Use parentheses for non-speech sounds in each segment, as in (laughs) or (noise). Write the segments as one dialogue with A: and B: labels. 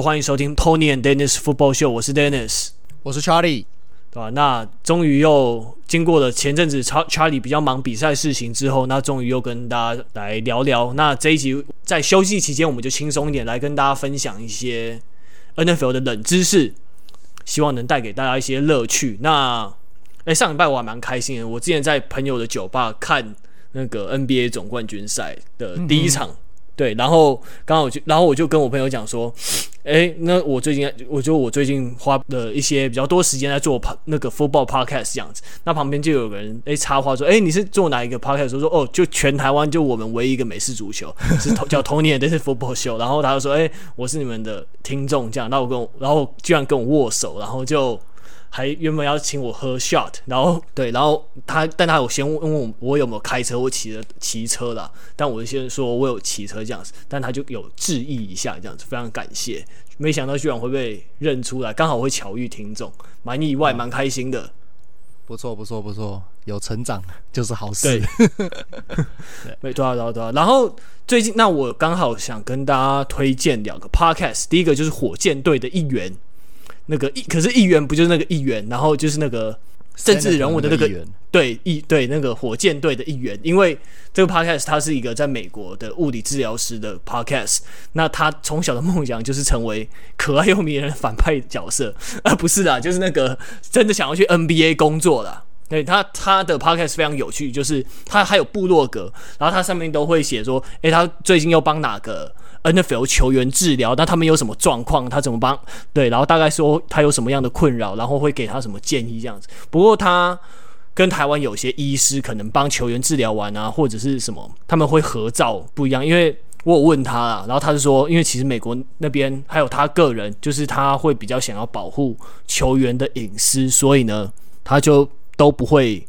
A: Hello，欢迎收听 Tony and Dennis Football Show，我是 Dennis，
B: 我是 Charlie，
A: 对吧？那终于又经过了前阵子 Charlie 比较忙比赛事情之后，那终于又跟大家来聊聊。那这一集在休息期间，我们就轻松一点来跟大家分享一些 NFL 的冷知识，希望能带给大家一些乐趣。那哎，上礼拜我还蛮开心的，我之前在朋友的酒吧看那个 NBA 总冠军赛的第一场。嗯对，然后刚好我就，然后我就跟我朋友讲说，哎，那我最近，我就我最近花了一些比较多时间在做那个 football podcast 这样子，那旁边就有个人哎插话说，哎，你是做哪一个 podcast？说说哦，就全台湾就我们唯一一个美式足球是叫 Tony and Dennis Football Show，然后他就说，哎，我是你们的听众这样，那我跟我，然后居然跟我握手，然后就。还原本要请我喝 shot，然后对，然后他，但他有先问我我有没有开车我骑着骑车啦，但我先说我有骑车这样子，但他就有质疑一下这样子，非常感谢，没想到居然会被认出来，刚好会巧遇听众，蛮意外，蛮开心的，
B: 不错不错不错，有成长 (laughs) 就是好事，对，
A: 没多少多少多少，然后最近那我刚好想跟大家推荐两个 podcast，第一个就是火箭队的一员。那个议可是议员不就是那个议员，然后就是那个政治人物的那个对议对那个火箭队的一员，因为这个 podcast 他是一个在美国的物理治疗师的 podcast，那他从小的梦想就是成为可爱又迷人的反派角色，啊不是啦，就是那个真的想要去 NBA 工作啦。对他他的 podcast 非常有趣，就是他还有部落格，然后他上面都会写说，诶，他最近又帮哪个。NFL 球员治疗，那他们有什么状况？他怎么帮？对，然后大概说他有什么样的困扰，然后会给他什么建议这样子。不过他跟台湾有些医师可能帮球员治疗完啊，或者是什么，他们会合照不一样。因为我有问他啦，然后他就说，因为其实美国那边还有他个人，就是他会比较想要保护球员的隐私，所以呢，他就都不会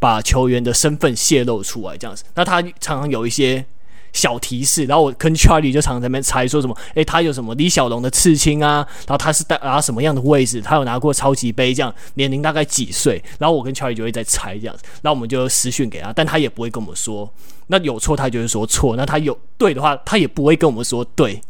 A: 把球员的身份泄露出来这样子。那他常常有一些。小提示，然后我跟 Charlie 就常常在那边猜说什么，诶，他有什么李小龙的刺青啊？然后他是带拿什么样的位置？他有拿过超级杯这样，年龄大概几岁？然后我跟 Charlie 就会在猜这样子，然后我们就私讯给他，但他也不会跟我们说。那有错他就会说错，那他有对的话，他也不会跟我们说对，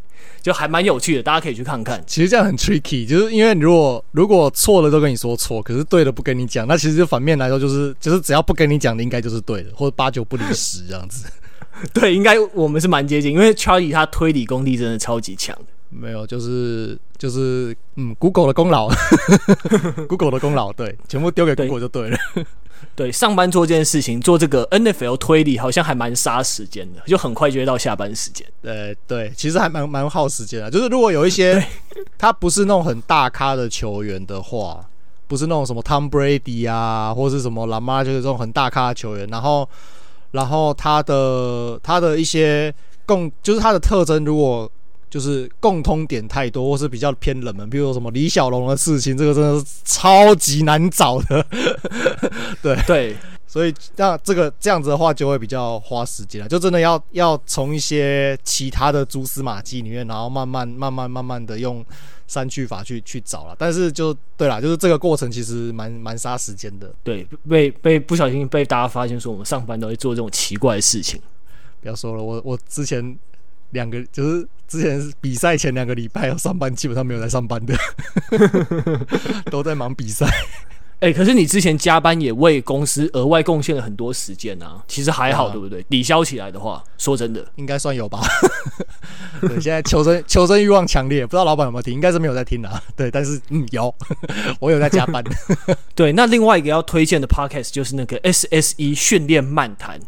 A: 就还蛮有趣的，大家可以去看看。
B: 其实这样很 tricky，就是因为如果如果错了都跟你说错，可是对的不跟你讲，那其实反面来说就是就是只要不跟你讲的应该就是对的，或者八九不离十这样子。(laughs)
A: 对，应该我们是蛮接近，因为 Charlie 他推理功力真的超级强。
B: 没有，就是就是嗯，Google 的功劳，(laughs) (laughs) Google 的功劳，对，全部丢给 Google 就对了。
A: 对，对，上班做这件事情，做这个 NFL 推理，好像还蛮杀时间的，就很快就会到下班时间。
B: 对对，其实还蛮蛮耗时间的。就是如果有一些他不是那种很大咖的球员的话，不是那种什么 Tom Brady 啊，或是什么 Lamar，就是这种很大咖的球员，然后。然后它的它的一些共就是它的特征，如果就是共通点太多，或是比较偏冷门，比如说什么李小龙的事情，这个真的是超级难找的。对 (laughs) 对，所以那这个这样子的话，就会比较花时间了，就真的要要从一些其他的蛛丝马迹里面，然后慢慢慢慢慢慢的用。删去法去去找了，但是就对啦，就是这个过程其实蛮蛮杀时间的。
A: 对，被被不小心被大家发现说我们上班都会做这种奇怪的事情。
B: 不要说了，我我之前两个就是之前比赛前两个礼拜要上班，基本上没有在上班的，(laughs) 都在忙比赛。
A: 哎、欸，可是你之前加班也为公司额外贡献了很多时间啊，其实还好，对不对？抵消起来的话，说真的，
B: 应该算有吧。(laughs) 对，现在求生求生欲望强烈，不知道老板有没有听？应该是没有在听啊。对，但是嗯，有，(laughs) 我有在加班。(laughs)
A: 对，那另外一个要推荐的 podcast 就是那个 SSE 训练漫谈，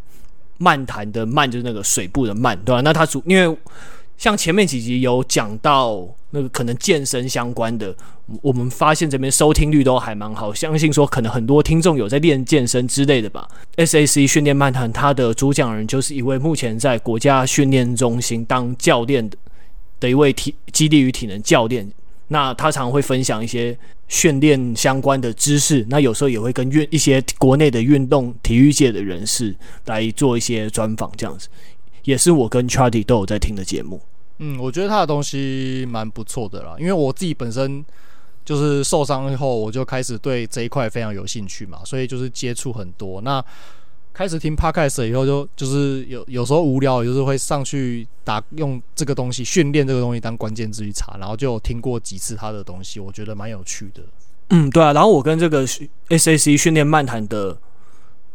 A: 漫谈的漫就是那个水部的漫，对吧？那他主因为。像前面几集有讲到那个可能健身相关的，我们发现这边收听率都还蛮好，相信说可能很多听众有在练健身之类的吧。SAC 训练漫谈，他的主讲人就是一位目前在国家训练中心当教练的的一位体激励与体能教练。那他常会分享一些训练相关的知识，那有时候也会跟运一些国内的运动体育界的人士来做一些专访，这样子。也是我跟 Charlie 都有在听的节目。
B: 嗯，我觉得他的东西蛮不错的啦，因为我自己本身就是受伤以后，我就开始对这一块非常有兴趣嘛，所以就是接触很多。那开始听 podcast 以后就，就是有有时候无聊，就是会上去打用这个东西训练这个东西当关键字去查，然后就听过几次他的东西，我觉得蛮有趣的。
A: 嗯，对啊。然后我跟这个 SAC 训练漫谈的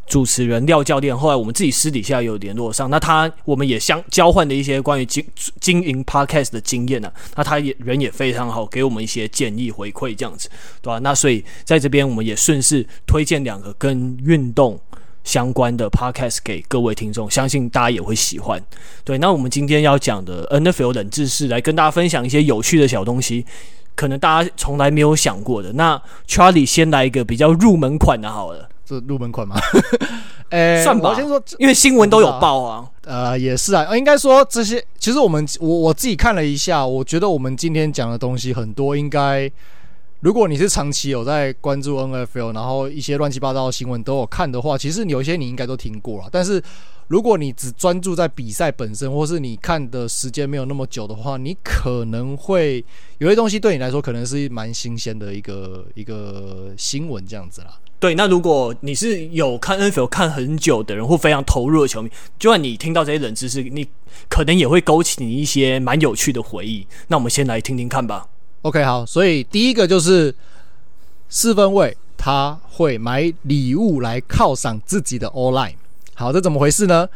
A: 主持人廖教练，后来我们自己私底下有联络上，那他我们也相交换了一些关于经经营 podcast 的经验呢、啊。那他也人也非常好，给我们一些建议回馈这样子，对吧、那所以在这边我们也顺势推荐两个跟运动。相关的 podcast 给各位听众，相信大家也会喜欢。对，那我们今天要讲的 NFL 冷知识，来跟大家分享一些有趣的小东西，可能大家从来没有想过的。那 Charlie 先来一个比较入门款的，好了，
B: 这入门款吗？呃、欸，
A: 算吧。我先说，因为新闻都有报啊。
B: 呃，也是啊，应该说这些，其实我们我我自己看了一下，我觉得我们今天讲的东西很多，应该。如果你是长期有在关注 NFL，然后一些乱七八糟的新闻都有看的话，其实有些你应该都听过了。但是如果你只专注在比赛本身，或是你看的时间没有那么久的话，你可能会有些东西对你来说可能是蛮新鲜的一个一个新闻这样子啦。
A: 对，那如果你是有看 NFL 看很久的人，或非常投入的球迷，就算你听到这些冷知识，你可能也会勾起你一些蛮有趣的回忆。那我们先来听听看吧。
B: OK，好，所以第一个就是四分卫他会买礼物来犒赏自己的 O-line。好，这怎么回事呢？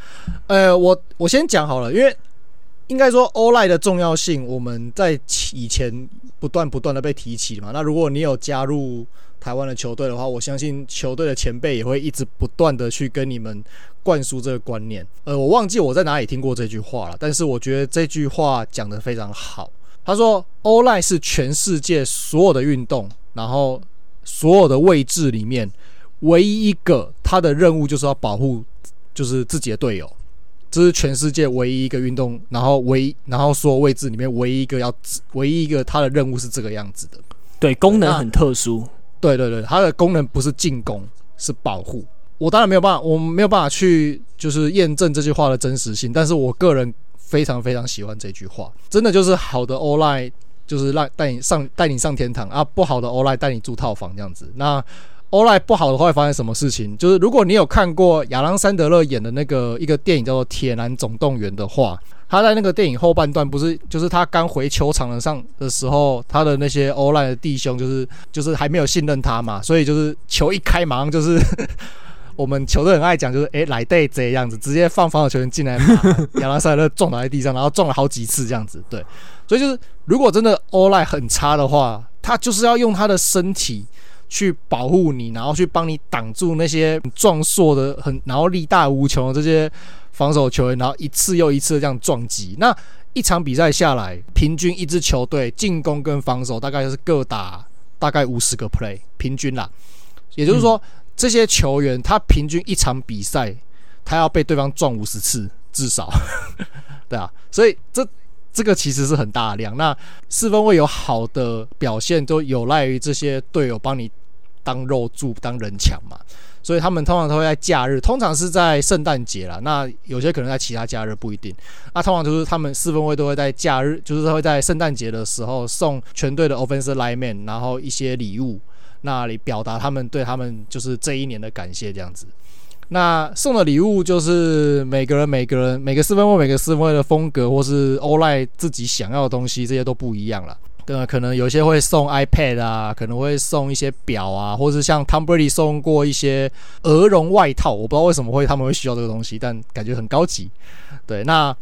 B: 呃，我我先讲好了，因为应该说 O-line 的重要性，我们在以前不断不断的被提起嘛。那如果你有加入台湾的球队的话，我相信球队的前辈也会一直不断的去跟你们灌输这个观念。呃，我忘记我在哪里听过这句话了，但是我觉得这句话讲得非常好。他说：“O-line 是全世界所有的运动，然后所有的位置里面，唯一一个他的任务就是要保护，就是自己的队友。这是全世界唯一一个运动，然后唯一，然后所有位置里面唯一一个要，唯一一个他的任务是这个样子的。
A: 对，功能很特殊。
B: 对对对，它的功能不是进攻，是保护。我当然没有办法，我没有办法去就是验证这句话的真实性，但是我个人。”非常非常喜欢这句话，真的就是好的 o l i 就是让带你上带你上天堂啊，不好的 o l i 带你住套房这样子。那 o l i 不好的话会发生什么事情？就是如果你有看过亚当·山德勒演的那个一个电影叫做《铁男总动员》的话，他在那个电影后半段不是就是他刚回球场的上的时候，他的那些 o l i 的弟兄就是就是还没有信任他嘛，所以就是球一开马上就是。我们球队很爱讲，就是诶来对这样子，直接放防守球员进来，(laughs) 亚拉塞勒撞倒在地上，然后撞了好几次这样子。对，所以就是如果真的 O-line 很差的话，他就是要用他的身体去保护你，然后去帮你挡住那些壮硕的很，然后力大无穷的这些防守球员，然后一次又一次的这样撞击。那一场比赛下来，平均一支球队进攻跟防守大概就是各打大概五十个 play，平均啦，也就是说。嗯这些球员，他平均一场比赛，他要被对方撞五十次至少，(laughs) 对啊，所以这这个其实是很大量。那四分卫有好的表现，都有赖于这些队友帮你当肉柱、当人墙嘛。所以他们通常都会在假日，通常是在圣诞节啦。那有些可能在其他假日不一定。那通常就是他们四分卫都会在假日，就是会在圣诞节的时候送全队的 offensive lineman，然后一些礼物。那里表达他们对他们就是这一年的感谢这样子。那送的礼物就是每个人每个人每个四分卫每个四分卫的风格，或是 O-line 自己想要的东西，这些都不一样了。对，可能有些会送 iPad 啊，可能会送一些表啊，或是像 Tom Brady 送过一些鹅绒外套，我不知道为什么会他们会需要这个东西，但感觉很高级。对，那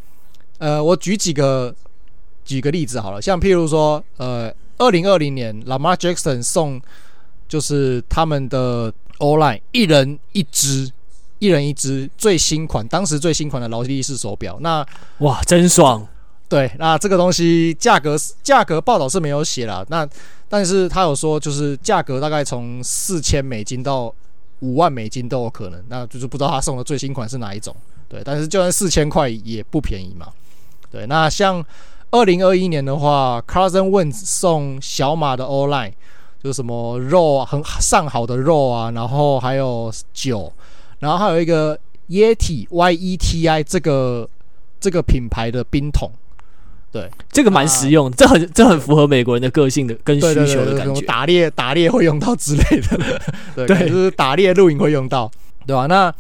B: 呃，我举几个举个例子好了，像譬如说，呃，二零二零年 Lamar Jackson 送。就是他们的 O-line 一人一只，一人一只最新款，当时最新款的劳力士手表。那
A: 哇，真爽！
B: 对，那这个东西价格价格报道是没有写啦，那但是他有说，就是价格大概从四千美金到五万美金都有可能。那就是不知道他送的最新款是哪一种。对，但是就算四千块也不便宜嘛。对，那像二零二一年的话，Carson Wentz 送小马的 O-line。就什么肉啊，很上好的肉啊，然后还有酒，然后还有一个 Yeti Y E T I 这个这个品牌的冰桶，对，
A: 这个蛮实用，这很这很符合美国人的个性的跟需求的感觉。
B: 打猎打猎会用到之类的，(laughs) 对，对就是打猎露营会用到，对吧？那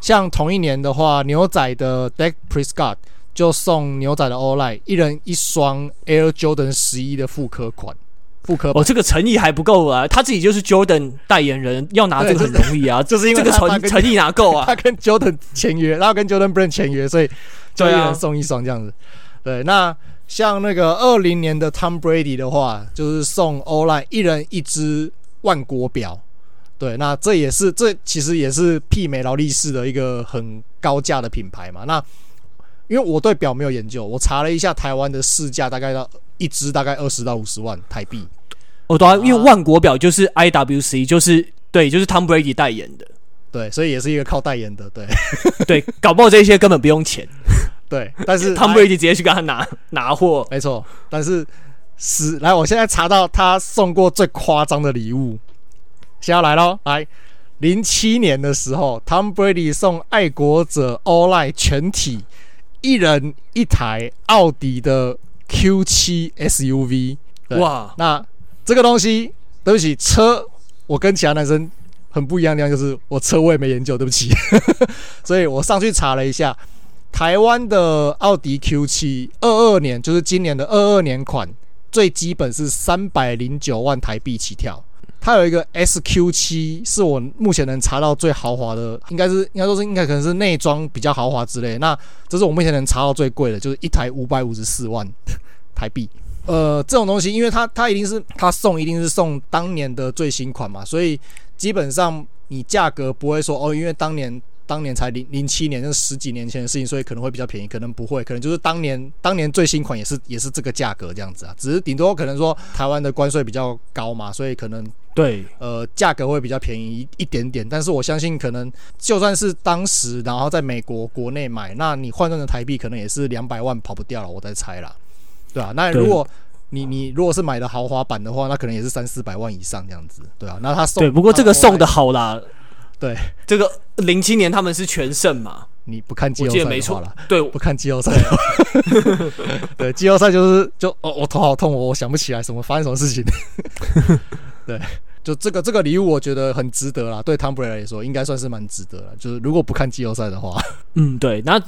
B: 像同一年的话，牛仔的 Dak Prescott 就送牛仔的 All-Line 一人一双 Air Jordan 十一的复刻款。复刻
A: 哦，这个诚意还不够啊！他自己就是 Jordan 代言人，要拿这个很容易啊，(laughs)
B: 就是因为
A: 这个诚诚意拿够啊。(laughs)
B: 他跟 Jordan 签约，然后跟 Jordan Brand 签约，所以就一人送一双这样子。对，啊、对，那像那个二零年的 Tom Brady 的话，就是送 All-Line 一人一只万国表。对，那这也是这其实也是媲美劳力士的一个很高价的品牌嘛。那因为我对表没有研究，我查了一下台湾的市价，大概到。一支大概二十到五十万台币，
A: 哦，对啊，因为万国表就是 IWC，就是对，就是 Tom Brady 代言的，
B: 对，所以也是一个靠代言的，对，(laughs)
A: 对，搞不好这些根本不用钱，(laughs)
B: 对，但是
A: Tom Brady 直接去跟他拿拿货，
B: 没错，但是是来，我现在查到他送过最夸张的礼物，先要来喽，来，零七年的时候，Tom Brady 送爱国者 All-Line 全体一人一台奥迪的。Q 七 SUV，
A: 哇，
B: 那这个东西，对不起，车我跟其他男生很不一样的地方，就是我车我也没研究，对不起，(laughs) 所以我上去查了一下，台湾的奥迪 Q 七二二年，就是今年的二二年款，最基本是三百零九万台币起跳。它有一个 SQ 七，是我目前能查到最豪华的，应该是应该说是应该可能是内装比较豪华之类。那这是我目前能查到最贵的，就是一台五百五十四万台币。呃，这种东西，因为它它一定是它送一定是送当年的最新款嘛，所以基本上你价格不会说哦，因为当年。当年才零零七年，就是十几年前的事情，所以可能会比较便宜，可能不会，可能就是当年当年最新款也是也是这个价格这样子啊，只是顶多可能说台湾的关税比较高嘛，所以可能
A: 对
B: 呃价格会比较便宜一一点点，但是我相信可能就算是当时然后在美国国内买，那你换算成台币可能也是两百万跑不掉了，我在猜啦，对啊，那如果你你如果是买的豪华版的话，那可能也是三四百万以上这样子，对啊，那他送
A: 对，不过这个送的好啦。
B: 对，
A: 这个零七年他们是全胜嘛？
B: 你不看季后赛的话了，
A: 对，
B: 不看季后赛。(laughs) 对，季后赛就是就哦，我头好痛，我想不起来什么发生什么事情。对，就这个这个礼物，我觉得很值得啦。对汤普瑞来说，应该算是蛮值得了。就是如果不看季后赛的话，
A: 嗯，对，那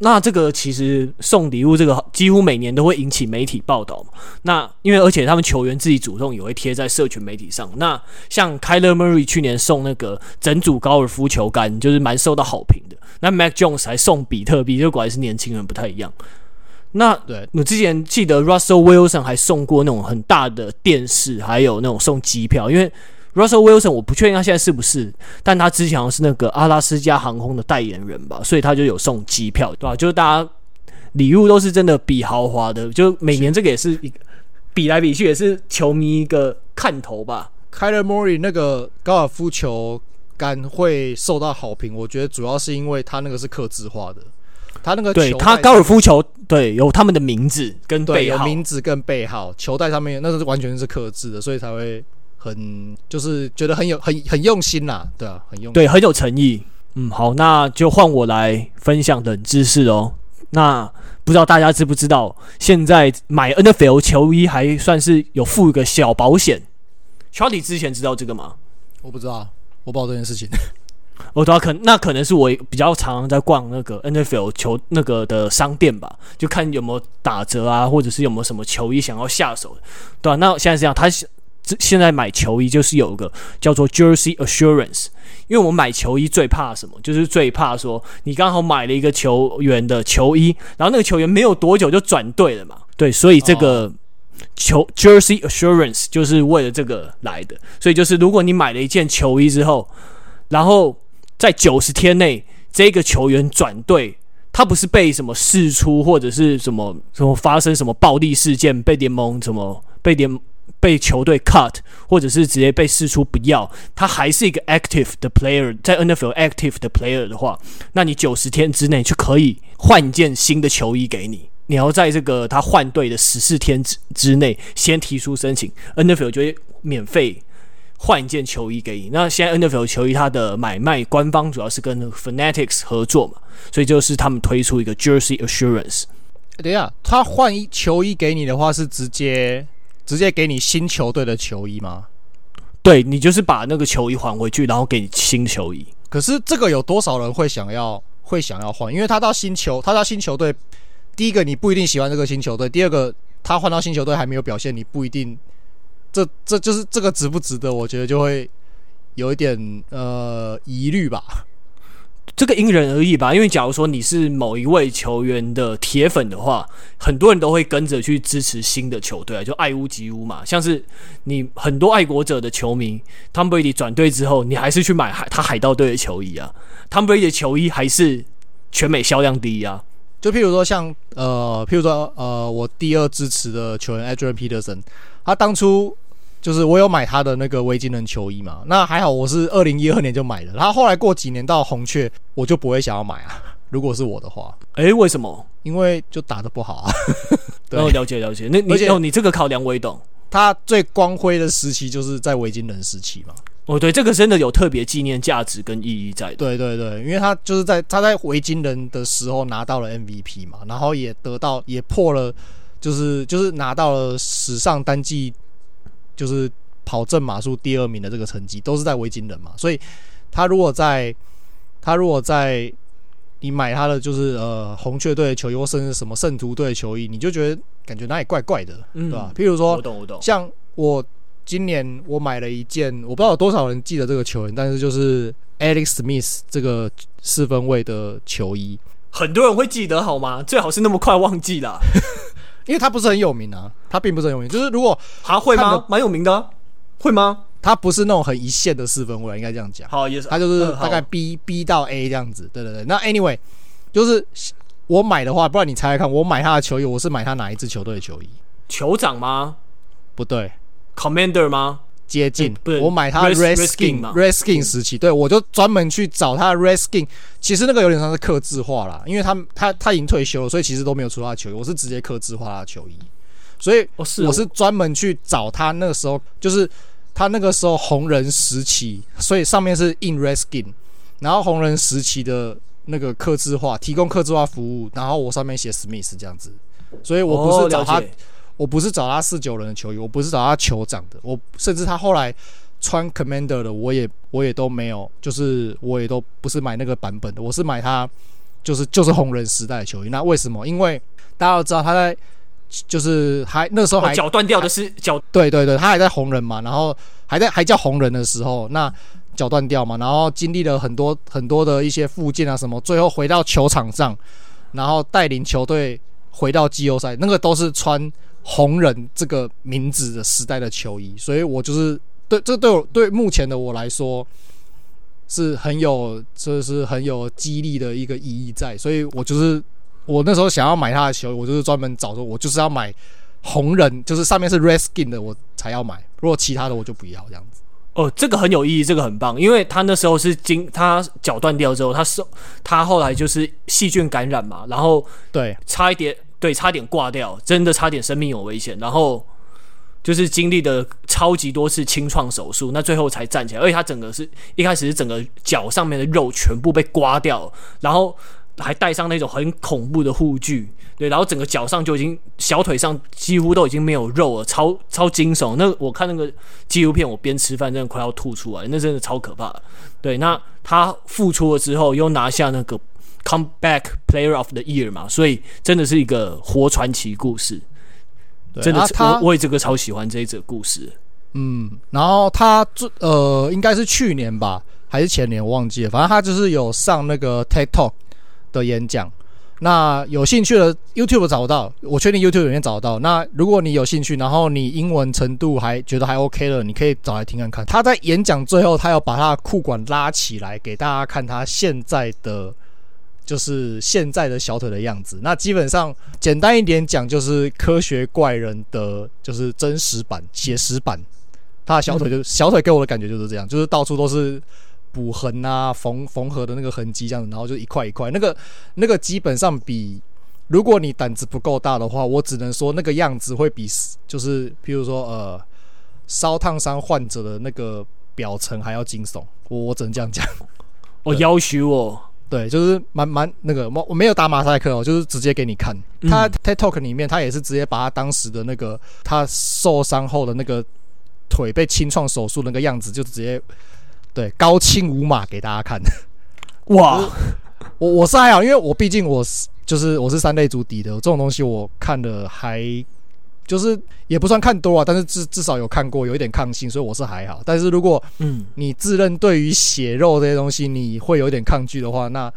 A: 那这个其实送礼物这个几乎每年都会引起媒体报道嘛。那因为而且他们球员自己主动也会贴在社群媒体上。那像 Kyler Murray 去年送那个整组高尔夫球杆，就是蛮受到好评的。那 Mac Jones 还送比特币，就果然是年轻人不太一样。那对我之前记得 Russell Wilson 还送过那种很大的电视，还有那种送机票，因为。Russell Wilson，我不确定他现在是不是，但他之前是那个阿拉斯加航空的代言人吧，所以他就有送机票，对吧？就是大家礼物都是真的比豪华的，就每年这个也是一个比来比去，也是球迷一个看头吧。
B: Kyler Murray 那个高尔夫球杆会受到好评，我觉得主要是因为他那个是刻字化的，他那个
A: 对他高尔夫球对有他们的名字跟背号，
B: 有名字跟背号，球袋上面那是完全是刻字的，所以才会。很就是觉得很有很很用心啦，对啊，很用心，
A: 对，很有诚意。嗯，好，那就换我来分享冷知识哦。那不知道大家知不知道，现在买 NFL 球衣还算是有付一个小保险。Charlie 之前知道这个吗？
B: 我不知道，我不知道这件事情。
A: 我知道，可那可能是我比较常常在逛那个 NFL 球那个的商店吧，就看有没有打折啊，或者是有没有什么球衣想要下手的，对啊，那现在是这样，他。现在买球衣就是有一个叫做 Jersey Assurance，因为我买球衣最怕什么？就是最怕说你刚好买了一个球员的球衣，然后那个球员没有多久就转队了嘛。对，所以这个球 Jersey Assurance 就是为了这个来的。所以就是如果你买了一件球衣之后，然后在九十天内这个球员转队，他不是被什么释出或者是什么什么发生什么暴力事件被联盟什么被联。被球队 cut，或者是直接被释出不要，他还是一个 active 的 player，在 NFL active 的 player 的话，那你九十天之内就可以换一件新的球衣给你。你要在这个他换队的十四天之之内先提出申请，NFL 就会免费换一件球衣给你。那现在 NFL 球衣它的买卖官方主要是跟 Fanatics 合作嘛，所以就是他们推出一个 Jersey Assurance。
B: 等一下，他换一球衣给你的话是直接。直接给你新球队的球衣吗？
A: 对，你就是把那个球衣还回去，然后给你新球衣。
B: 可是这个有多少人会想要会想要换？因为他到新球，他到新球队，第一个你不一定喜欢这个新球队，第二个他换到新球队还没有表现，你不一定，这这就是这个值不值得？我觉得就会有一点呃疑虑吧。
A: 这个因人而异吧，因为假如说你是某一位球员的铁粉的话，很多人都会跟着去支持新的球队啊，就爱屋及乌嘛。像是你很多爱国者的球迷，Tom Brady 转队之后，你还是去买海他海盗队的球衣啊，Tom Brady 的球衣还是全美销量第一啊。
B: 就譬如说像呃，譬如说呃，我第二支持的球员 Adrian Peterson，他当初。就是我有买他的那个维京人球衣嘛，那还好我是二零一二年就买的，然后后来过几年到红雀，我就不会想要买啊。(laughs) 如果是我的话，
A: 诶、欸，为什么？
B: 因为就打的不好啊。(laughs)
A: 对，了解了解。那你哦，你这个考量我也懂。
B: 他最光辉的时期就是在维京人时期嘛。
A: 哦，对，这个真的有特别纪念价值跟意义在的。
B: 对对对，因为他就是在他在维京人的时候拿到了 MVP 嘛，然后也得到也破了，就是就是拿到了史上单季。就是跑正码数第二名的这个成绩，都是在维京人嘛，所以他如果在，他如果在你买他的就是呃红雀队的球衣，或甚至什么圣徒队的球衣，你就觉得感觉哪里怪怪的，嗯、对吧？譬如说，
A: 我懂我懂，
B: 像我今年我买了一件，我不知道有多少人记得这个球员，但是就是 Alex Smith 这个四分卫的球衣，
A: 很多人会记得好吗？最好是那么快忘记啦。(laughs)
B: 因为他不是很有名啊，他并不是很有名。就是如果
A: 他会吗？蛮有名的、啊，会吗？
B: 他不是那种很一线的四分卫，应该这样讲。
A: 好，也是。
B: 他就是大概 B、嗯、B 到 A 这样子。对对对。那 Anyway，就是我买的话，不然你猜猜看，我买他的球衣，我是买他哪一支球队的球衣？
A: 酋长吗？
B: 不对。
A: Commander 吗？
B: 接近，
A: 不是
B: 我买他 Redskins，Redskins 时期，对，我就专门去找他的 Redskins。其实那个有点像是刻字化啦，因为他他他已经退休了，所以其实都没有出他的球衣，我是直接刻字化他的球衣。所以我是专门去找他那个时候，就是他那个时候红人时期，所以上面是印 Redskins，然后红人时期的那个刻字化，提供刻字化服务，然后我上面写 Smith 这样子，所以我不是找他。我不是找他四九人的球衣，我不是找他酋长的，我甚至他后来穿 Commander 的，我也我也都没有，就是我也都不是买那个版本的，我是买他就是就是红人时代的球衣。那为什么？因为大家都知道他在就是还那时候还
A: 脚断掉的是脚，
B: 对对对，他还在红人嘛，然后还在还叫红人的时候，那脚断掉嘛，然后经历了很多很多的一些复健啊什么，最后回到球场上，然后带领球队回到季后赛，那个都是穿。红人这个名字的时代的球衣，所以我就是对这对我对目前的我来说是很有，这是很有激励的一个意义在，所以我就是我那时候想要买他的球，我就是专门找说，我就是要买红人，就是上面是 Redskin 的，我才要买，如果其他的我就不要这样子。
A: 哦，这个很有意义，这个很棒，因为他那时候是经他脚断掉之后，他手他后来就是细菌感染嘛，然后
B: 对
A: 差一点。对，差点挂掉，真的差点生命有危险。然后就是经历了超级多次清创手术，那最后才站起来。而且他整个是一开始是整个脚上面的肉全部被刮掉，然后还带上那种很恐怖的护具。对，然后整个脚上就已经小腿上几乎都已经没有肉了，超超惊悚。那我看那个纪录片，我边吃饭真的快要吐出来，那真的超可怕。对，那他复出了之后又拿下那个。Comeback Player of the Year 嘛，所以真的是一个活传奇故事。真的，我我也这个超喜欢这一则故事。
B: 嗯，然后他最呃，应该是去年吧，还是前年，我忘记了。反正他就是有上那个 TikTok 的演讲。那有兴趣的 YouTube 找得到，我确定 YouTube 里面找得到。那如果你有兴趣，然后你英文程度还觉得还 OK 了，你可以找来听看看。他在演讲最后，他要把他的裤管拉起来给大家看，他现在的。就是现在的小腿的样子。那基本上简单一点讲，就是科学怪人的就是真实版、写实版。他的小腿就小腿给我的感觉就是这样，就是到处都是补痕啊、缝缝合的那个痕迹这样子，然后就一块一块。那个那个基本上比，如果你胆子不够大的话，我只能说那个样子会比就是譬如说呃烧烫伤患者的那个表层还要惊悚。我我只能这样讲。
A: 我要求我。
B: 对，就是蛮蛮那个，我我没有打马赛克哦，就是直接给你看。他 TED Talk 里面，他也是直接把他当时的那个他受伤后的那个腿被清创手术那个样子，就直接对，高清无码给大家看。(laughs)
A: 哇，
B: 我我是还好，因为我毕竟我是就是我是三类足底的，这种东西我看的还就是也不算看多啊，但是至至少有看过，有一点抗性，所以我是还好。但是如果嗯你自认对于血肉这些东西你会有点抗拒的话，那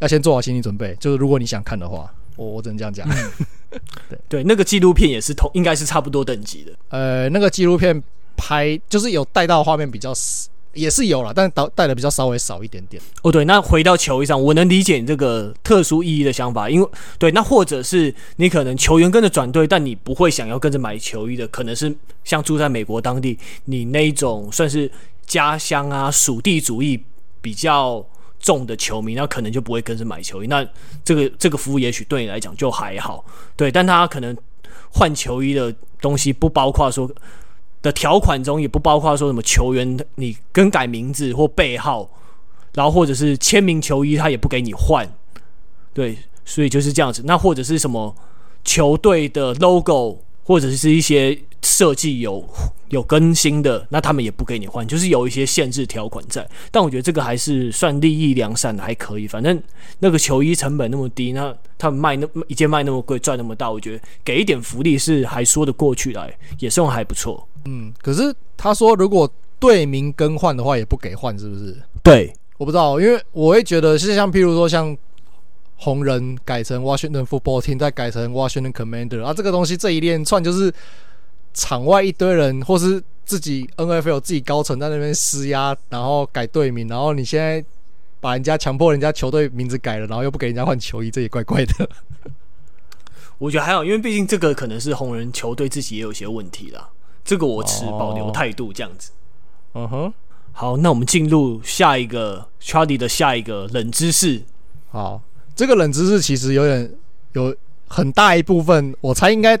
B: 要先做好心理准备。就是如果你想看的话，我我只能这样讲。嗯 (laughs)
A: 对对，那个纪录片也是同，应该是差不多等级的。
B: 呃，那个纪录片拍就是有带到画面比较少，也是有了，但是带带的比较稍微少一点点。
A: 哦，对，那回到球衣上，我能理解你这个特殊意义的想法，因为对，那或者是你可能球员跟着转队，但你不会想要跟着买球衣的，可能是像住在美国当地，你那种算是家乡啊属地主义比较。重的球迷，那可能就不会跟着买球衣。那这个这个服务也许对你来讲就还好，对。但他可能换球衣的东西不包括说的条款中也不包括说什么球员你更改名字或背号，然后或者是签名球衣他也不给你换，对。所以就是这样子。那或者是什么球队的 logo 或者是一些。设计有有更新的，那他们也不给你换，就是有一些限制条款在。但我觉得这个还是算利益良善的，还可以。反正那个球衣成本那么低，那他们卖那一件卖那么贵，赚那么大，我觉得给一点福利是还说得过去来，也算还不错。
B: 嗯，可是他说如果队名更换的话，也不给换，是不是？
A: 对，
B: 我不知道，因为我会觉得是像譬如说像红人改成 Washington Football Team，再改成 Washington Commander 啊，这个东西这一连串就是。场外一堆人，或是自己 NFL 自己高层在那边施压，然后改队名，然后你现在把人家强迫人家球队名字改了，然后又不给人家换球衣，这也怪怪的。
A: 我觉得还好，因为毕竟这个可能是红人球队自己也有些问题啦。这个我持保留态度，这样子。
B: 嗯哼，
A: 好，那我们进入下一个 Charlie 的下一个冷知识。
B: 好，这个冷知识其实有点有很大一部分，我猜应该。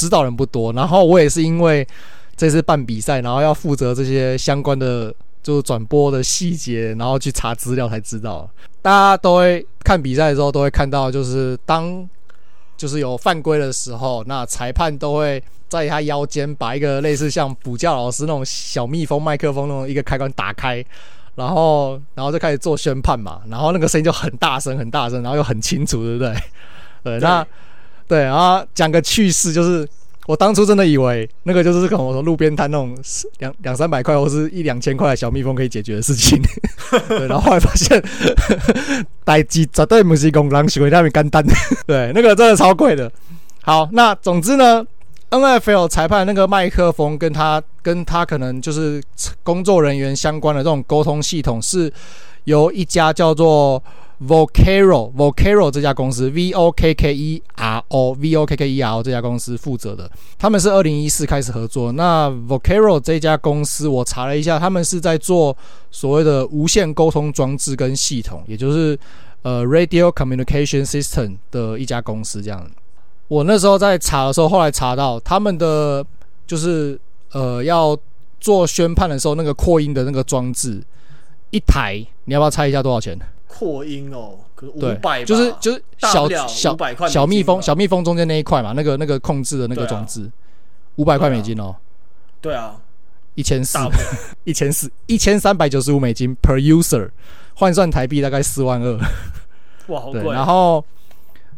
B: 知道人不多，然后我也是因为这次办比赛，然后要负责这些相关的就是转播的细节，然后去查资料才知道。大家都会看比赛的时候都会看到，就是当就是有犯规的时候，那裁判都会在他腰间把一个类似像补教老师那种小蜜蜂麦克风那种一个开关打开，然后然后就开始做宣判嘛，然后那个声音就很大声很大声，然后又很清楚，对不对？对，(laughs) 那。对，然后讲个趣事，就是我当初真的以为那个就是跟我说路边摊那种两两三百块或是一两千块的小蜜蜂可以解决的事情。(laughs) 对，然后后来发现，(laughs) 代机绝对不是工人想的那边干单。(laughs) 对，那个真的超贵的。好，那总之呢，NFL 裁判那个麦克风跟他跟他可能就是工作人员相关的这种沟通系统，是由一家叫做。Vocero Vocero 这家公司，V O K K E R O V O K K E R O 这家公司负责的，他们是二零一四开始合作。那 Vocero 这家公司，我查了一下，他们是在做所谓的无线沟通装置跟系统，也就是呃 Radio Communication System 的一家公司。这样，我那时候在查的时候，后来查到他们的就是呃要做宣判的时候，那个扩音的那个装置一台，你要不要猜一下多少钱？
A: 扩音哦，可是五百，
B: 就是就是小小小蜜蜂小蜜蜂中间那一块嘛，那个那个控制的那个装置，五百块美金哦。
A: 对啊，
B: 一千四，(laughs) 一千四，一千三百九十五美金 per user，换算台币大概四万二。
A: 哇，好贵。
B: 对，然后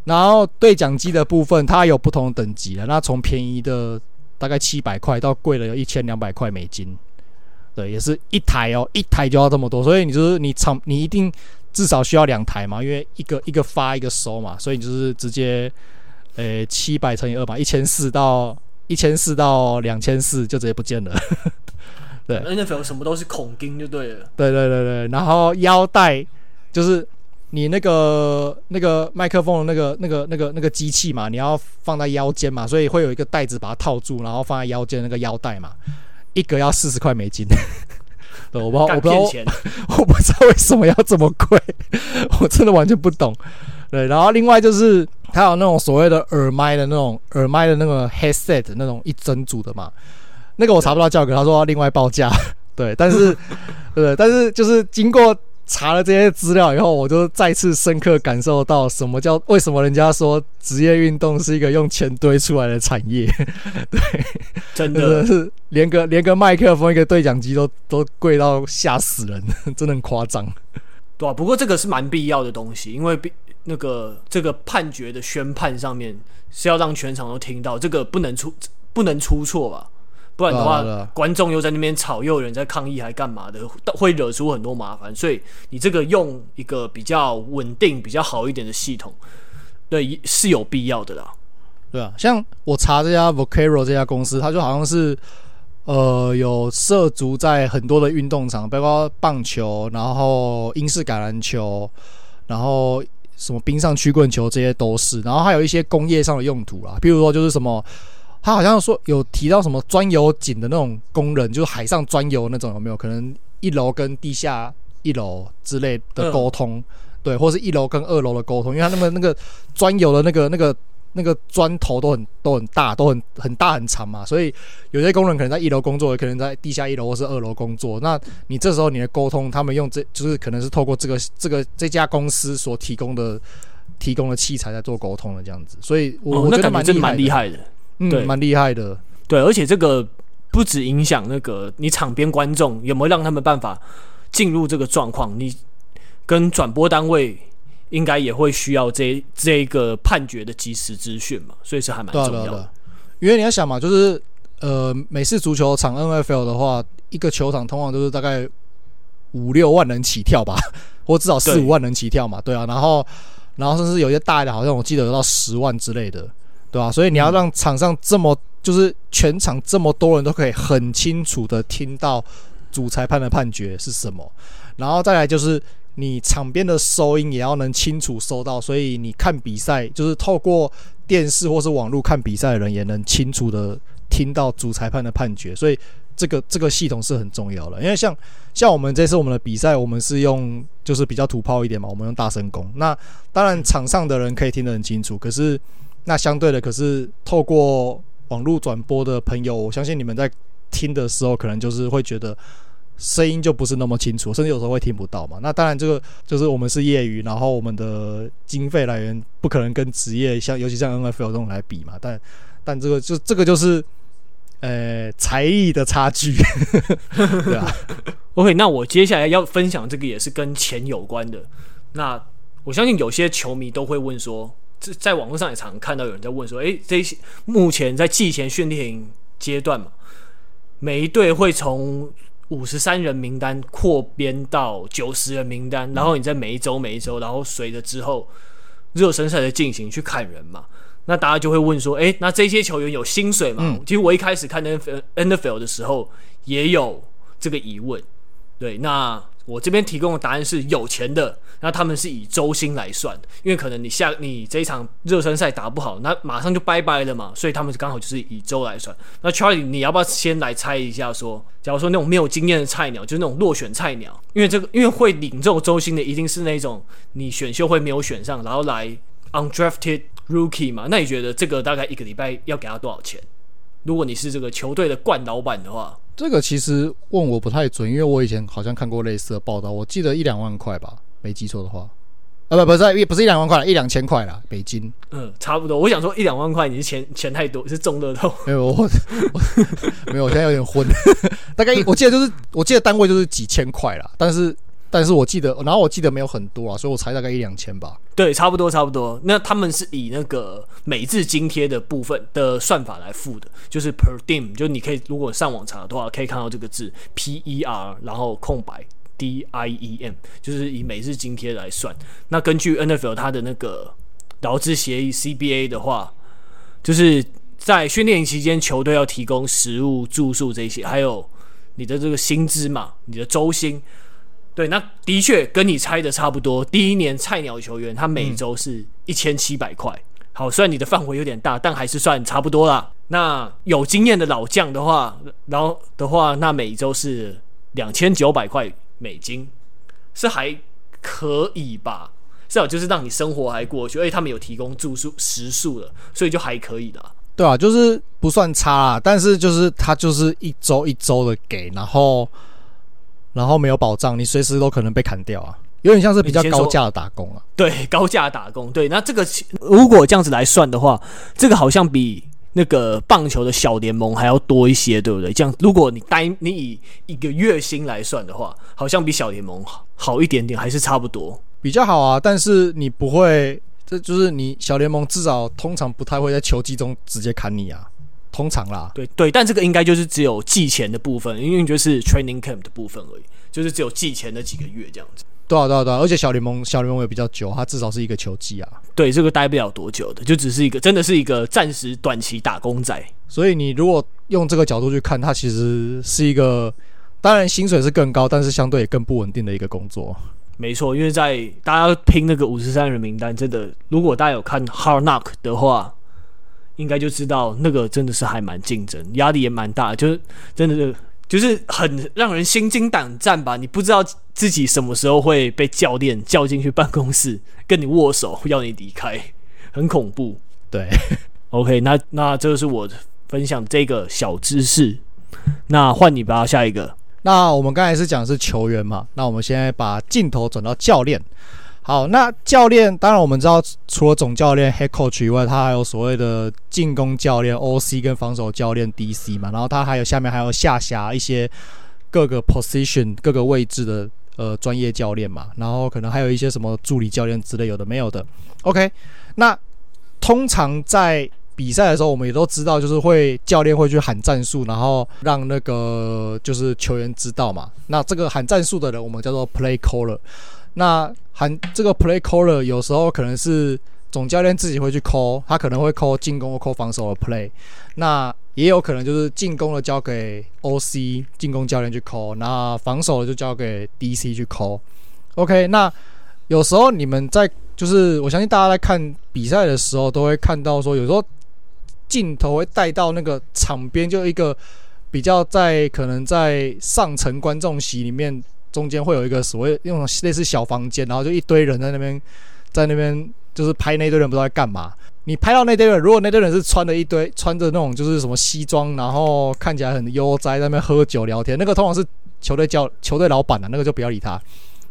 B: 然后对讲机的部分，它有不同等级的，那从便宜的大概七百块到贵的有一千两百块美金。对，也是一台哦，一台就要这么多，所以你就是你厂你一定。至少需要两台嘛，因为一个一个发一个收嘛，所以你就是直接，呃，七百乘以二吧，一千四到一千四到两千四就直接不见了。(laughs) 对
A: ，NFL 什么都是孔钉就对了。
B: 对对对对，然后腰带就是你那个那个麦克风的那个那个那个那个机器嘛，你要放在腰间嘛，所以会有一个袋子把它套住，然后放在腰间那个腰带嘛，一个要四十块美金。对，我不知道，我不知道，(laughs) 我不知道为什么要这么贵，(laughs) 我真的完全不懂。对，然后另外就是它有那种所谓的耳麦的那种耳麦的那个 headset 那种一整组的嘛，那个我查不到价格，他说要另外报价。(laughs) 对，但是，对，但是就是经过查了这些资料以后，我就再次深刻感受到什么叫为什么人家说职业运动是一个用钱堆出来的产业。(laughs) 对，
A: 真的
B: 是连个连个麦克风、一个对讲机都都贵到吓死人，(laughs) 真的很夸张。
A: 对啊，不过这个是蛮必要的东西，因为必那个这个判决的宣判上面是要让全场都听到，这个不能出不能出错吧。不然的话，啊啊、观众又在那边吵，又有人在抗议，还干嘛的，会惹出很多麻烦。所以你这个用一个比较稳定、比较好一点的系统，对，是有必要的啦。
B: 对啊，像我查这家 Vocaro 这家公司，它就好像是呃有涉足在很多的运动场，包括棒球，然后英式橄榄球，然后什么冰上曲棍球，这些都是。然后还有一些工业上的用途啦，比如说就是什么。他好像说有提到什么钻油井的那种工人，就是海上钻油那种，有没有可能一楼跟地下一楼之类的沟通？嗯、对，或是一楼跟二楼的沟通，因为他那么那个钻油的那个那个那个砖头都很都很大，都很很大很长嘛，所以有些工人可能在一楼工作，也可能在地下一楼或是二楼工作。那你这时候你的沟通，他们用这就是可能是透过这个这个这家公司所提供的提供的器材在做沟通的这样子，所以我、哦、我觉得蛮
A: 蛮厉害的。
B: 嗯，对，蛮厉害的。
A: 对，而且这个不止影响那个你场边观众有没有让他们办法进入这个状况，你跟转播单位应该也会需要这这一个判决的及时资讯嘛，所以是还蛮重要的。对啊对啊对啊。因
B: 为你要想嘛，就是呃，美式足球场 NFL 的话，一个球场通常都是大概五六万人起跳吧，(laughs) 或至少四五万人起跳嘛，对啊。然后，然后甚至有些大一点，好像我记得有到十万之类的。对吧、啊？所以你要让场上这么，就是全场这么多人都可以很清楚的听到主裁判的判决是什么，然后再来就是你场边的收音也要能清楚收到，所以你看比赛就是透过电视或是网络看比赛的人也能清楚的听到主裁判的判决，所以这个这个系统是很重要的。因为像像我们这次我们的比赛，我们是用就是比较土炮一点嘛，我们用大声功，那当然场上的人可以听得很清楚，可是。那相对的，可是透过网络转播的朋友，我相信你们在听的时候，可能就是会觉得声音就不是那么清楚，甚至有时候会听不到嘛。那当然，这个就是我们是业余，然后我们的经费来源不可能跟职业像，尤其像 NFL 这种来比嘛。但但这个就这个就是呃才艺的差距，(laughs) 对啊。(laughs)
A: OK，那我接下来要分享这个也是跟钱有关的。那我相信有些球迷都会问说。在网络上也常看到有人在问说：“诶，这些目前在季前训练阶段嘛，每一队会从五十三人名单扩编到九十人名单，然后你在每一周每一周，然后随着之后热身赛的进行去砍人嘛？那大家就会问说：诶，那这些球员有薪水吗？其实我一开始看 NFL 的时候也有这个疑问。对，那。我这边提供的答案是有钱的，那他们是以周薪来算，因为可能你下你这一场热身赛打不好，那马上就拜拜了嘛，所以他们刚好就是以周来算。那 Charlie，你要不要先来猜一下说，假如说那种没有经验的菜鸟，就是那种落选菜鸟，因为这个因为会领这种周薪的，一定是那种你选秀会没有选上，然后来 undrafted rookie 嘛？那你觉得这个大概一个礼拜要给他多少钱？如果你是这个球队的冠老板的话？
B: 这个其实问我不太准，因为我以前好像看过类似的报道，我记得一两万块吧，没记错的话，啊不不是不是一两万块，一两千块啦，北京。
A: 嗯，差不多。我想说一两万块，你是钱钱太多，是中乐透。
B: 没有我，我没有，我现在有点昏。(laughs) 大概我记得就是，我记得单位就是几千块啦，但是。但是我记得，然后我记得没有很多啊，所以我猜大概一两千吧。
A: 对，差不多差不多。那他们是以那个每日津贴的部分的算法来付的，就是 per diem，就你可以如果上网查的话，可以看到这个字 P E R，然后空白 D I E M，就是以每日津贴来算。那根据 NFL 它的那个劳资协议 C B A 的话，就是在训练营期间，球队要提供食物、住宿这些，还有你的这个薪资嘛，你的周薪。对，那的确跟你猜的差不多。第一年菜鸟球员他每周是一千七百块。好，虽然你的范围有点大，但还是算差不多啦。那有经验的老将的话，然后的话，那每周是两千九百块美金，是还可以吧？至少就是让你生活还过去，而且他们有提供住宿、食宿的，所以就还可以的。
B: 对啊，就是不算差啦，但是就是他就是一周一周的给，然后。然后没有保障，你随时都可能被砍掉啊，有点像是比较高价的打工啊。
A: 对，高价打工。对，那这个如果这样子来算的话，这个好像比那个棒球的小联盟还要多一些，对不对？这样，如果你单你以一个月薪来算的话，好像比小联盟好好一点点，还是差不多，
B: 比较好啊。但是你不会，这就是你小联盟至少通常不太会在球季中直接砍你啊。通常啦，
A: 对对，但这个应该就是只有季前的部分，因为就是 training camp 的部分而已，就是只有季前的几个月这样子。
B: 对啊对啊对啊，而且小联盟小联盟也比较久，它至少是一个球季啊。
A: 对，这个待不了多久的，就只是一个真的是一个暂时短期打工仔。
B: 所以你如果用这个角度去看，它其实是一个，当然薪水是更高，但是相对也更不稳定的一个工作。
A: 没错，因为在大家拼那个五十三人名单，真的，如果大家有看 Hard Knock 的话。应该就知道那个真的是还蛮竞争，压力也蛮大，就是真的是就是很让人心惊胆战吧。你不知道自己什么时候会被教练叫进去办公室跟你握手，要你离开，很恐怖。
B: 对，(laughs)
A: OK，那那这是我分享这个小知识。那换你吧，下一个。
B: 那我们刚才是讲的是球员嘛，那我们现在把镜头转到教练。好，那教练当然我们知道，除了总教练 head coach 以外，他还有所谓的进攻教练 OC 跟防守教练 DC 嘛，然后他还有下面还有下辖一些各个 position 各个位置的呃专业教练嘛，然后可能还有一些什么助理教练之类有的没有的。OK，那通常在比赛的时候，我们也都知道，就是会教练会去喊战术，然后让那个就是球员知道嘛。那这个喊战术的人，我们叫做 play caller。那喊这个 play caller 有时候可能是总教练自己会去 call，他可能会 call 进攻或 call 防守的 play。那也有可能就是进攻的交给 OC 进攻教练去 call，那防守的就交给 DC 去 call。OK，那有时候你们在就是我相信大家在看比赛的时候都会看到说，有时候镜头会带到那个场边，就一个比较在可能在上层观众席里面。中间会有一个所谓那种类似小房间，然后就一堆人在那边，在那边就是拍那堆人不知道在干嘛。你拍到那堆人，如果那堆人是穿着一堆穿着那种就是什么西装，然后看起来很悠哉，在那边喝酒聊天，那个通常是球队教球队老板啊，那个就不要理他。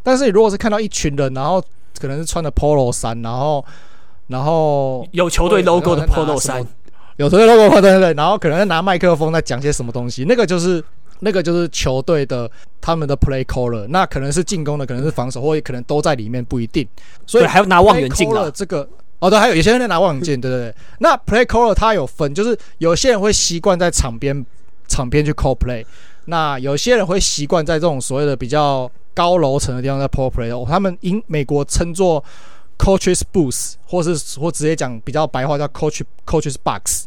B: 但是你如果是看到一群人，然后可能是穿的 Polo 衫，然后然后
A: 有球队 logo 的 Polo 衫，(laughs)
B: 有球队 logo (laughs) 对对对，然后可能拿麦克风在讲些什么东西，那个就是。那个就是球队的他们的 play caller，那可能是进攻的，可能是防守，或者可能都在里面，不一定。所以还要拿望远镜了。这个哦，对，还有有些人在拿望远镜，对对对。那 play caller 它有分，就是有些人会习惯在场边场边去 call play，那有些人会习惯在这种所谓的比较高楼层的地方在 call play，哦，他们英美国称作 coaches booth，或是或直接讲比较白话叫 coach coaches box。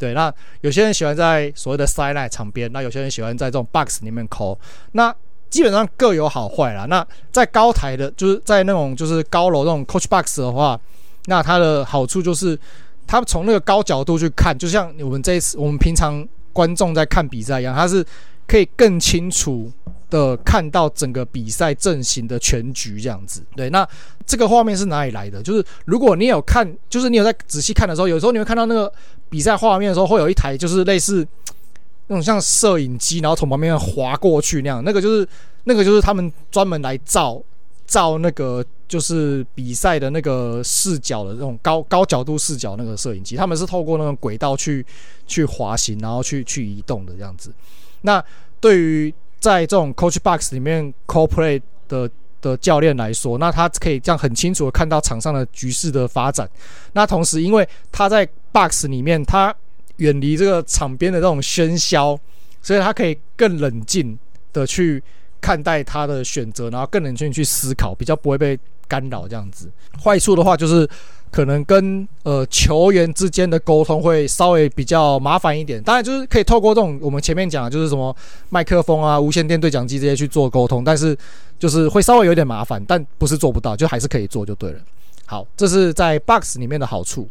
B: 对，那有些人喜欢在所谓的 sideline 场边，那有些人喜欢在这种 box 里面抠那基本上各有好坏啦。那在高台的，就是在那种就是高楼那种 coach box 的话，那它的好处就是，它从那个高角度去看，就像我们这一次我们平常观众在看比赛一样，它是可以更清楚的看到整个比赛阵型的全局这样子。对，那这个画面是哪里来的？就是如果你有看，就是你有在仔细看的时候，有时候你会看到那个。比赛画面的时候，会有一台就是类似那种像摄影机，然后从旁边滑过去那样。那个就是那个就是他们专门来照照那个就是比赛的那个视角的那种高高角度视角那个摄影机。他们是透过那种轨道去去滑行，然后去去移动的这样子。那对于在这种 coach box 里面 call play 的的教练来说，那他可以这样很清楚的看到场上的局势的发展。那同时，因为他在 box 里面，他远离这个场边的这种喧嚣，所以他可以更冷静的去看待他的选择，然后更冷静去思考，比较不会被干扰这样子。坏处的话就是可能跟呃球员之间的沟通会稍微比较麻烦一点。当然就是可以透过这种我们前面讲的就是什么麦克风啊、无线电对讲机这些去做沟通，但是就是会稍微有点麻烦，但不是做不到，就还是可以做就对了。好，这是在 box 里面的好处。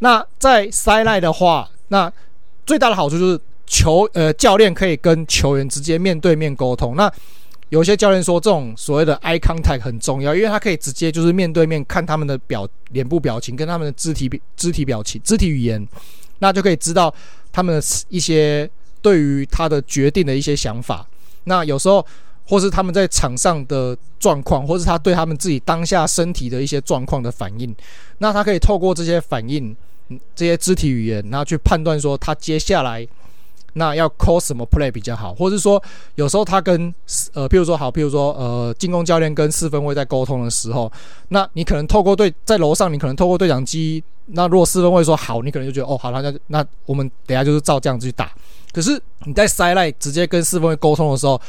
B: 那在 sideline 的话，那最大的好处就是球呃教练可以跟球员直接面对面沟通。那有些教练说这种所谓的 eye contact 很重要，因为他可以直接就是面对面看他们的表脸部表情跟他们的肢体肢体表情肢体语言，那就可以知道他们的一些对于他的决定的一些想法。那有时候或是他们在场上的状况，或是他对他们自己当下身体的一些状况的反应，那他可以透过这些反应，这些肢体语言，然后去判断说他接下来。那要 call 什么 play 比较好，或者是说有时候他跟呃，譬如说好，譬如说呃，进攻教练跟四分卫在沟通的时候，那你可能透过对在楼上，你可能透过对讲机，那如果四分卫说好，你可能就觉得哦好，那那那我们等下就是照这样子去打。可是你在塞赖直接跟四分卫沟通的时候，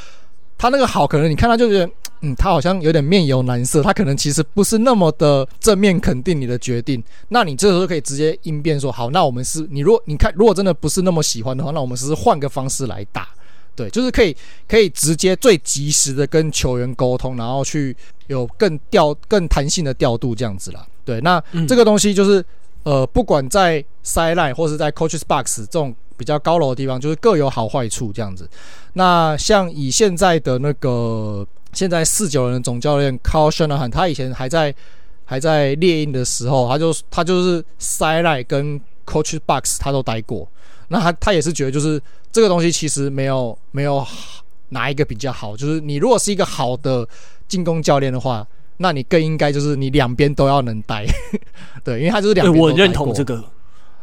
B: 他那个好，可能你看他就觉得。嗯，他好像有点面有难色，他可能其实不是那么的正面肯定你的决定。那你这时候可以直接应变说，好，那我们是你如果你看如果真的不是那么喜欢的话，那我们是换个方式来打，对，就是可以可以直接最及时的跟球员沟通，然后去有更调更弹性的调度这样子啦。对，那这个东西就是呃，不管在 sideline 或是在 coaches box 这种比较高楼的地方，就是各有好坏处这样子。那像以现在的那个。现在四九人的总教练 Kyle Shanahan，他以前还在还在猎鹰的时候，他就他就是 sideline 跟 coach box 他都待过。那他他也是觉得，就是这个东西其实没有没有哪一个比较好。就是你如果是一个好的进攻教练的话，那你更应该就是你两边都要能待。(laughs) 对，因为他就是两边。
A: 我认同这个。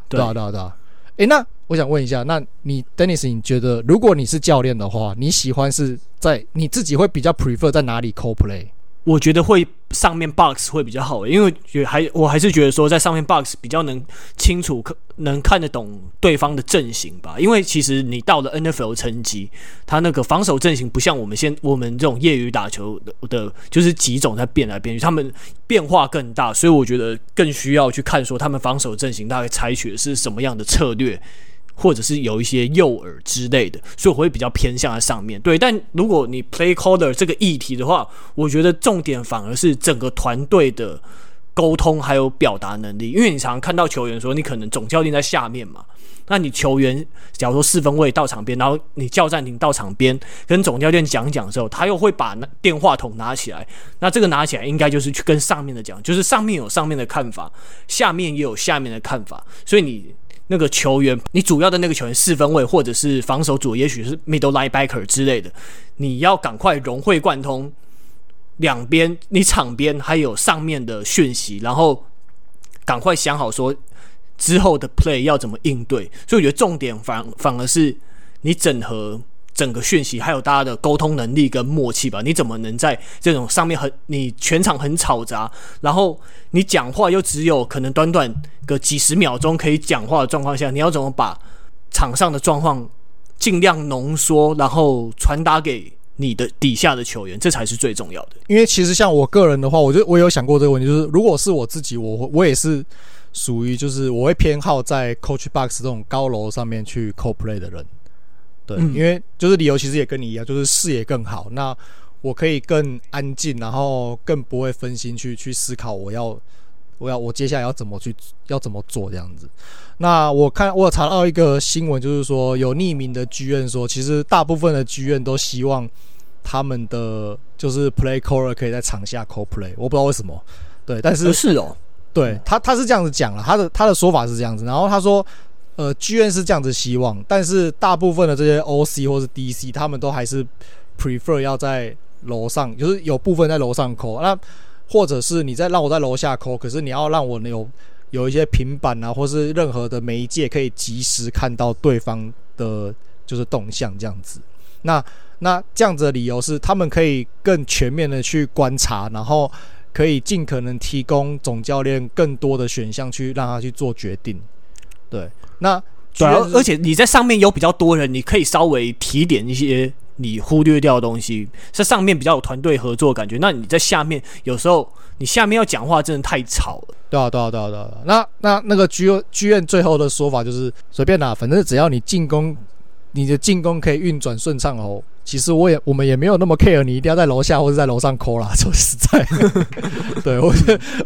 B: 对啊，对啊，对啊。诶，那我想问一下，那你 Dennis，你觉得如果你是教练的话，你喜欢是在你自己会比较 prefer 在哪里 co play？
A: 我觉得会上面 box 会比较好，因为觉还我还是觉得说在上面 box 比较能清楚可能看得懂对方的阵型吧。因为其实你到了 NFL 层级，他那个防守阵型不像我们现我们这种业余打球的的，就是几种在变来变去，他们变化更大，所以我觉得更需要去看说他们防守阵型大概采取的是什么样的策略。或者是有一些诱饵之类的，所以我会比较偏向在上面对。但如果你 play caller 这个议题的话，我觉得重点反而是整个团队的沟通还有表达能力。因为你常常看到球员说，你可能总教练在下面嘛，那你球员假如说四分卫到场边，然后你叫暂停到场边跟总教练讲讲之后，他又会把那电话筒拿起来，那这个拿起来应该就是去跟上面的讲，就是上面有上面的看法，下面也有下面的看法，所以你。那个球员，你主要的那个球员四分位或者是防守组，也许是 middle linebacker 之类的，你要赶快融会贯通两边，你场边还有上面的讯息，然后赶快想好说之后的 play 要怎么应对。所以我觉得重点反反而是你整合。整个讯息还有大家的沟通能力跟默契吧，你怎么能在这种上面很你全场很嘈杂，然后你讲话又只有可能短短个几十秒钟可以讲话的状况下，你要怎么把场上的状况尽量浓缩，然后传达给你的底下的球员，这才是最重要的。
B: 因为其实像我个人的话，我就我有想过这个问题，就是如果是我自己，我我也是属于就是我会偏好在 coach box 这种高楼上面去 Co Play 的人。对，因为就是理由其实也跟你一样，就是视野更好。那我可以更安静，然后更不会分心去去思考我要我要我接下来要怎么去要怎么做这样子。那我看我有查到一个新闻，就是说有匿名的剧院说，其实大部分的剧院都希望他们的就是 play caller 可以在场下 call play。我不知道为什么，对，但是
A: 是哦，
B: 对他他是这样子讲了，他的他的说法是这样子，然后他说。呃，剧院是这样子希望，但是大部分的这些 OC 或是 DC，他们都还是 prefer 要在楼上，就是有部分在楼上 call，那或者是你在让我在楼下 call，可是你要让我有有一些平板啊，或是任何的媒介可以及时看到对方的，就是动向这样子。那那这样子的理由是，他们可以更全面的去观察，然后可以尽可能提供总教练更多的选项去让他去做决定。对。那
A: 主要，而且你在上面有比较多人，你可以稍微提点一些你忽略掉的东西，在上面比较有团队合作的感觉。那你在下面有时候你下面要讲话真的太吵了。
B: 对啊，对啊，对啊，对啊。那那那个剧剧院最后的说法就是随便啦，反正只要你进攻，你的进攻可以运转顺畅哦。其实我也我们也没有那么 care，你一定要在楼下或者在楼上 call 啦。说实在，(laughs) 对我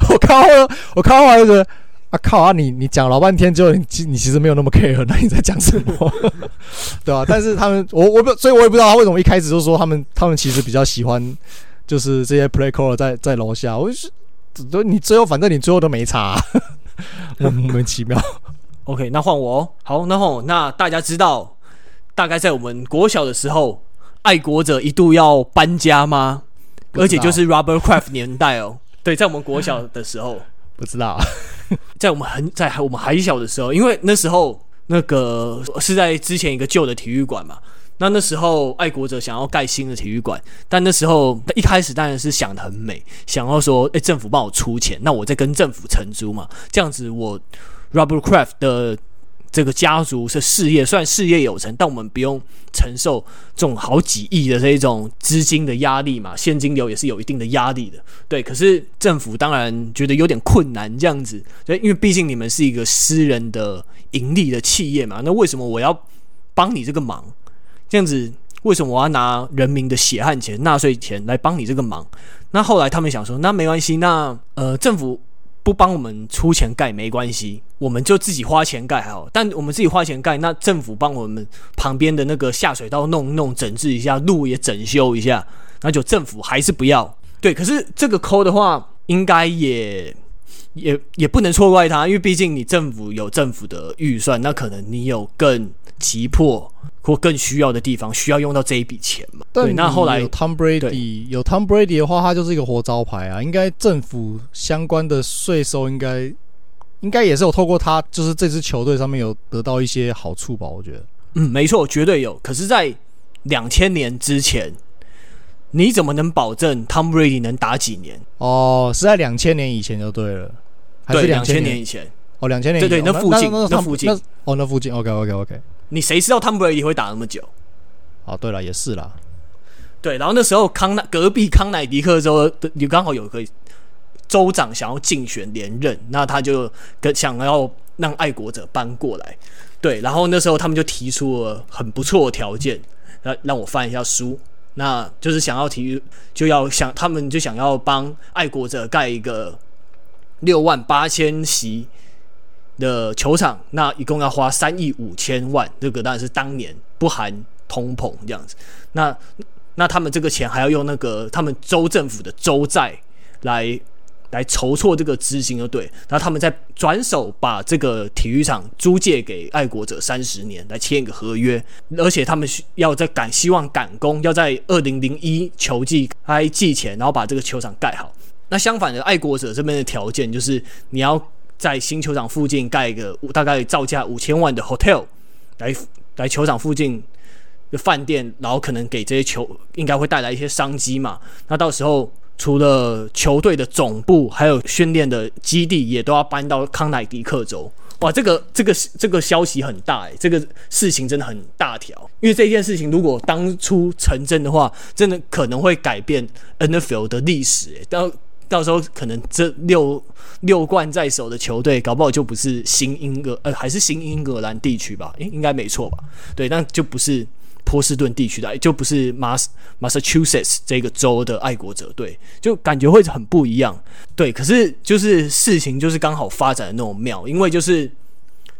B: 我看我我看完就是。啊靠啊！你你讲老半天，之后你其你其实没有那么 care，那 (laughs) 你在讲什么？(laughs) 对吧、啊？但是他们，我我不，所以我也不知道他为什么一开始就说他们，他们其实比较喜欢，就是这些 play caller 在在楼下。我就是，都你最后反正你最后都没查、啊，莫名其妙。
A: OK，那换我哦。好，那换我。那大家知道，大概在我们国小的时候，爱国者一度要搬家吗？而且就是 robber craft 年代哦，对，在我们国小的时候，
B: 不知道，(laughs)
A: 在我们很在我们还小的时候，因为那时候那个是在之前一个旧的体育馆嘛。那那时候爱国者想要盖新的体育馆，但那时候一开始当然是想的很美，想要说，哎、政府帮我出钱，那我再跟政府承租嘛，这样子我 rubber craft 的这个家族是事业，虽然事业有成，但我们不用承受这种好几亿的这一种资金的压力嘛，现金流也是有一定的压力的，对。可是政府当然觉得有点困难这样子，对，因为毕竟你们是一个私人的盈利的企业嘛，那为什么我要帮你这个忙？这样子，为什么我要拿人民的血汗钱、纳税钱来帮你这个忙？那后来他们想说，那没关系，那呃，政府不帮我们出钱盖没关系，我们就自己花钱盖好。但我们自己花钱盖，那政府帮我们旁边的那个下水道弄弄、整治一下，路也整修一下，那就政府还是不要。对，可是这个抠的话，应该也也也不能错怪他，因为毕竟你政府有政府的预算，那可能你有更急迫。或更需要的地方需要用到这一笔钱嘛？对，那后来
B: 有 Tom Brady 有 Tom Brady 的话，他就是一个活招牌啊。应该政府相关的税收应该应该也是有透过他，就是这支球队上面有得到一些好处吧？我觉得，
A: 嗯，没错，绝对有。可是，在两千年之前，你怎么能保证 Tom Brady 能打几年？
B: 哦，是在两千年以前就对了，还是两千
A: 年以前？
B: 哦，两千年
A: 对对，那附近那附近
B: 哦，那附近 OK OK OK。
A: 你谁知道 Tom Brady 会打那么久？
B: 哦，对了，也是啦。
A: 对，然后那时候康奈隔壁康乃迪克州的，你刚好有个州长想要竞选连任，那他就跟想要让爱国者搬过来。对，然后那时候他们就提出了很不错的条件，让让我翻一下书，那就是想要体育就要想他们就想要帮爱国者盖一个六万八千席。的球场，那一共要花三亿五千万，这个当然是当年不含通膨这样子。那那他们这个钱还要用那个他们州政府的州债来来筹措这个资金，就对。然后他们再转手把这个体育场租借给爱国者三十年，来签一个合约。而且他们需要在赶，希望赶工，要在二零零一球季开季前，然后把这个球场盖好。那相反的，爱国者这边的条件就是你要。在新球场附近盖一个大概造价五千万的 hotel，来来球场附近的饭店，然后可能给这些球应该会带来一些商机嘛。那到时候除了球队的总部，还有训练的基地，也都要搬到康乃狄克州。哇，这个这个这个消息很大诶，这个事情真的很大条。因为这件事情如果当初成真的话，真的可能会改变 NFL 的历史诶。到到时候可能这六六冠在手的球队，搞不好就不是新英格呃，还是新英格兰地区吧？应，应该没错吧？对，那就不是波士顿地区的，就不是马马萨诸塞州这个州的爱国者队，就感觉会很不一样。对，可是就是事情就是刚好发展的那种妙，因为就是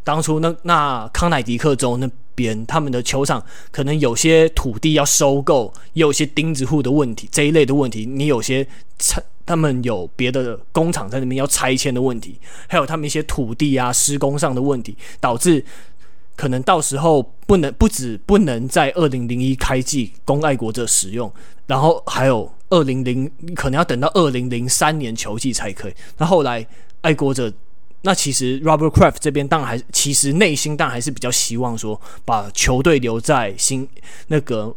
A: 当初那那康乃狄克州那边他们的球场可能有些土地要收购，也有些钉子户的问题这一类的问题，你有些拆他们有别的工厂在那边要拆迁的问题，还有他们一些土地啊施工上的问题，导致可能到时候不能不止不能在二零零一开季供爱国者使用，然后还有二零零可能要等到二零零三年球季才可以。那后来爱国者那其实 Robert Kraft 这边当然还其实内心当然还是比较希望说把球队留在新那个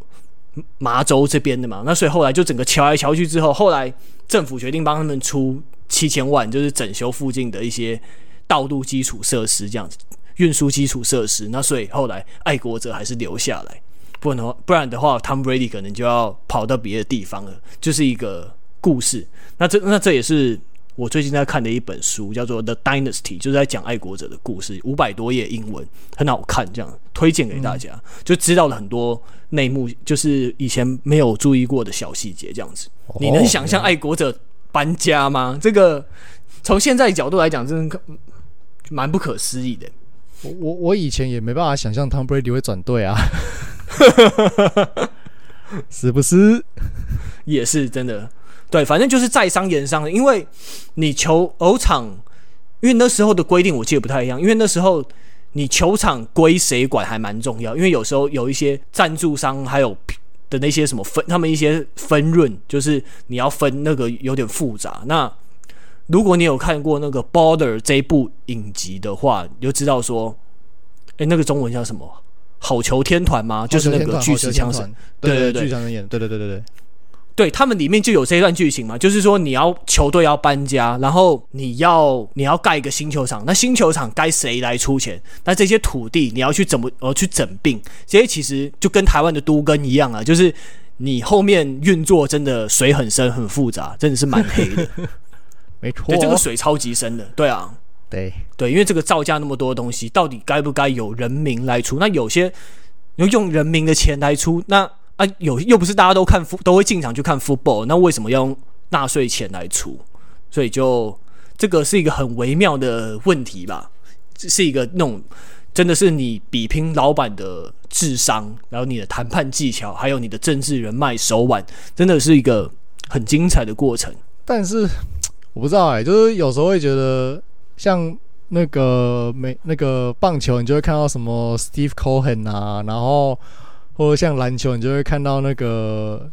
A: 麻州这边的嘛。那所以后来就整个瞧来瞧去之后，后来。政府决定帮他们出七千万，就是整修附近的一些道路基础设施，这样子运输基础设施。那所以后来爱国者还是留下来，不然的话，不然的话，Tom Brady 可能就要跑到别的地方了。就是一个故事。那这那这也是我最近在看的一本书，叫做《The Dynasty》，就是在讲爱国者的故事，五百多页英文，很好看，这样推荐给大家，嗯、就知道了很多内幕，就是以前没有注意过的小细节，这样子。你能想象爱国者搬家吗？这个从现在角度来讲，真的蛮不可思议的。
B: 我我我以前也没办法想象 Tom Brady 会转队啊，(laughs) 是不是？
A: 也是真的。对，反正就是在商言商的，因为你球偶场，因为那时候的规定我记得不太一样，因为那时候你球场归谁管还蛮重要，因为有时候有一些赞助商还有。的那些什么分，他们一些分润，就是你要分那个有点复杂。那如果你有看过那个《Border》这一部影集的话，你就知道说，哎，那个中文叫什么？好球天团吗？就是那个巨石强神，对对对，
B: 巨石强森演，对对对对对。
A: 对他们里面就有这一段剧情嘛，就是说你要球队要搬家，然后你要你要盖一个新球场，那新球场该谁来出钱？那这些土地你要去怎么呃去整并？这些其实就跟台湾的都跟一样啊，就是你后面运作真的水很深很复杂，真的是蛮黑的。(laughs)
B: 没错，
A: 对，这个水超级深的。对啊，
B: 对
A: 对，因为这个造价那么多东西，到底该不该由人民来出？那有些你用人民的钱来出，那。啊，有又不是大家都看都会进场去看 football，那为什么要用纳税钱来出？所以就这个是一个很微妙的问题吧，是一个那种真的是你比拼老板的智商，然后你的谈判技巧，还有你的政治人脉手腕，真的是一个很精彩的过程。
B: 但是我不知道哎、欸，就是有时候会觉得像那个美那个棒球，你就会看到什么 Steve Cohen 啊，然后。或者像篮球，你就会看到那个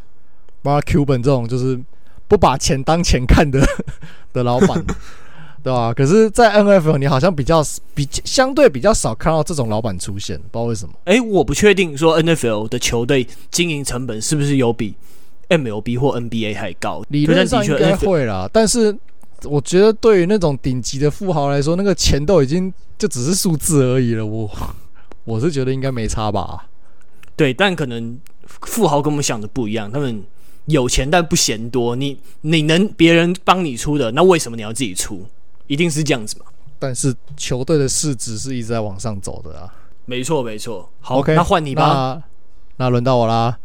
B: Mark Cuban 这种，就是不把钱当钱看的 (laughs) 的老板，(laughs) 对吧？可是，在 NFL 你好像比较比相对比较少看到这种老板出现，不知道为什么。
A: 诶，我不确定说 NFL 的球队经营成本是不是有比 MLB 或 NBA 还高？
B: 理论上应该会啦，但是我觉得对于那种顶级的富豪来说，那个钱都已经就只是数字而已了。我我是觉得应该没差吧。
A: 对，但可能富豪跟我们想的不一样，他们有钱但不嫌多。你你能别人帮你出的，那为什么你要自己出？一定是这样子嘛？
B: 但是球队的市值是一直在往上走的啊。
A: 没错，没错。好那换你吧。
B: 那轮到我啦。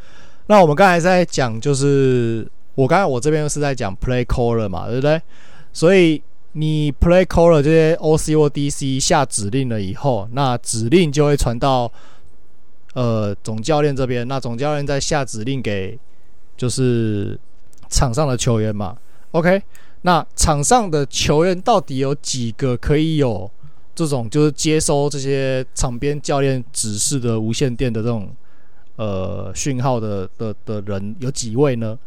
B: 那我们刚才在讲，就是我刚才我这边是在讲 play caller 嘛，对不对？所以你 play caller 这些 OC 或 DC 下指令了以后，那指令就会传到。呃，总教练这边，那总教练在下指令给，就是场上的球员嘛。OK，那场上的球员到底有几个可以有这种就是接收这些场边教练指示的无线电的这种呃讯号的的的人有几位呢？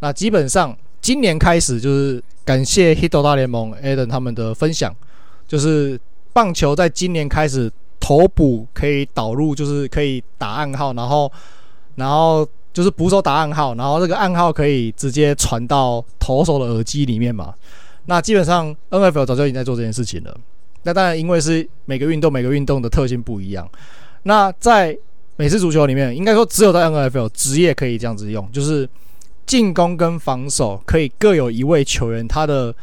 B: 那基本上今年开始就是感谢 Hito 大联盟 Adam 他们的分享，就是棒球在今年开始。投捕可以导入，就是可以打暗号，然后，然后就是捕手打暗号，然后这个暗号可以直接传到投手的耳机里面嘛。那基本上 NFL 早就已经在做这件事情了。那当然，因为是每个运动每个运动的特性不一样。那在美式足球里面，应该说只有在 NFL 职业可以这样子用，就是进攻跟防守可以各有一位球员，他的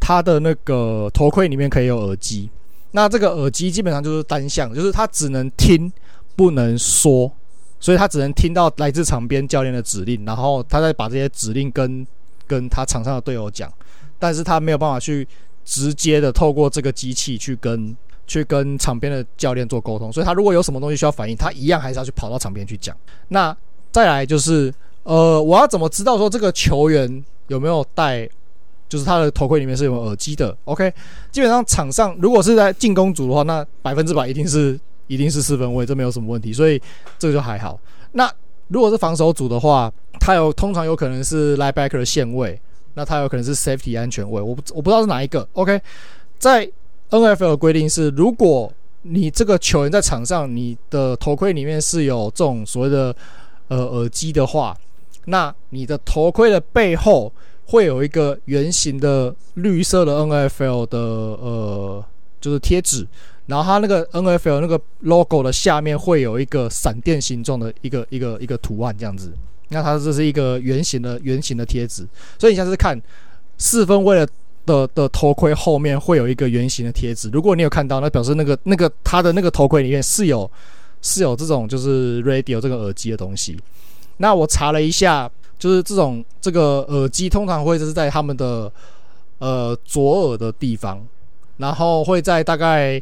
B: 他的那个头盔里面可以有耳机。那这个耳机基本上就是单向，就是他只能听，不能说，所以他只能听到来自场边教练的指令，然后他再把这些指令跟跟他场上的队友讲，但是他没有办法去直接的透过这个机器去跟去跟场边的教练做沟通，所以他如果有什么东西需要反应，他一样还是要去跑到场边去讲。那再来就是，呃，我要怎么知道说这个球员有没有戴？就是他的头盔里面是有耳机的，OK。基本上场上如果是在进攻组的话，那百分之百一定是一定是四分卫，这没有什么问题，所以这个就还好。那如果是防守组的话，他有通常有可能是 linebacker 的线位，那他有可能是 safety 安全位，我不我不知道是哪一个，OK。在 NFL 的规定是，如果你这个球员在场上，你的头盔里面是有这种所谓的呃耳机的话，那你的头盔的背后。会有一个圆形的绿色的 NFL 的呃，就是贴纸，然后它那个 NFL 那个 logo 的下面会有一个闪电形状的一个一个一个图案这样子。那它这是一个圆形的圆形的贴纸，所以你现在是看四分卫的的的头盔后面会有一个圆形的贴纸。如果你有看到，那表示那个那个它的那个头盔里面是有是有这种就是 radio 这个耳机的东西。那我查了一下。就是这种这个耳机通常会是在他们的呃左耳的地方，然后会在大概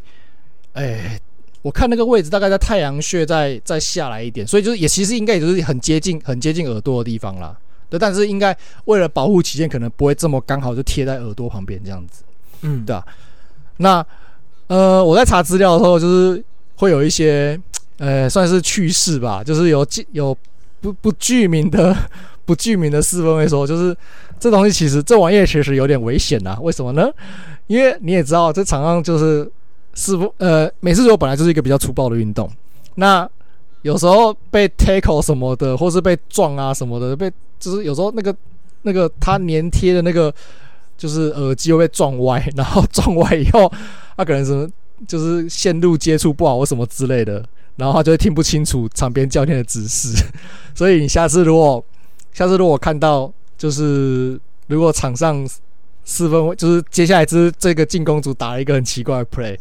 B: 哎，我看那个位置大概在太阳穴再再下来一点，所以就是也其实应该也就是很接近很接近耳朵的地方啦。对，但是应该为了保护起见，可能不会这么刚好就贴在耳朵旁边这样子。嗯，对啊。那呃，我在查资料的时候，就是会有一些呃算是趣事吧，就是有有。不不具名的 (laughs) 不具名的四分卫说，就是这东西其实这玩意儿其实有点危险呐。为什么呢？因为你也知道，这场上就是四分呃美式足球本来就是一个比较粗暴的运动，那有时候被 tackle 什么的，或是被撞啊什么的，被就是有时候那个那个他粘贴的那个就是耳机会被撞歪，(laughs) 然后撞歪以后，他可能什么就是线路接触不好或什么之类的。然后他就会听不清楚场边教练的指示，(laughs) 所以你下次如果下次如果看到就是如果场上四分就是接下来就是这个进攻组打了一个很奇怪的 play，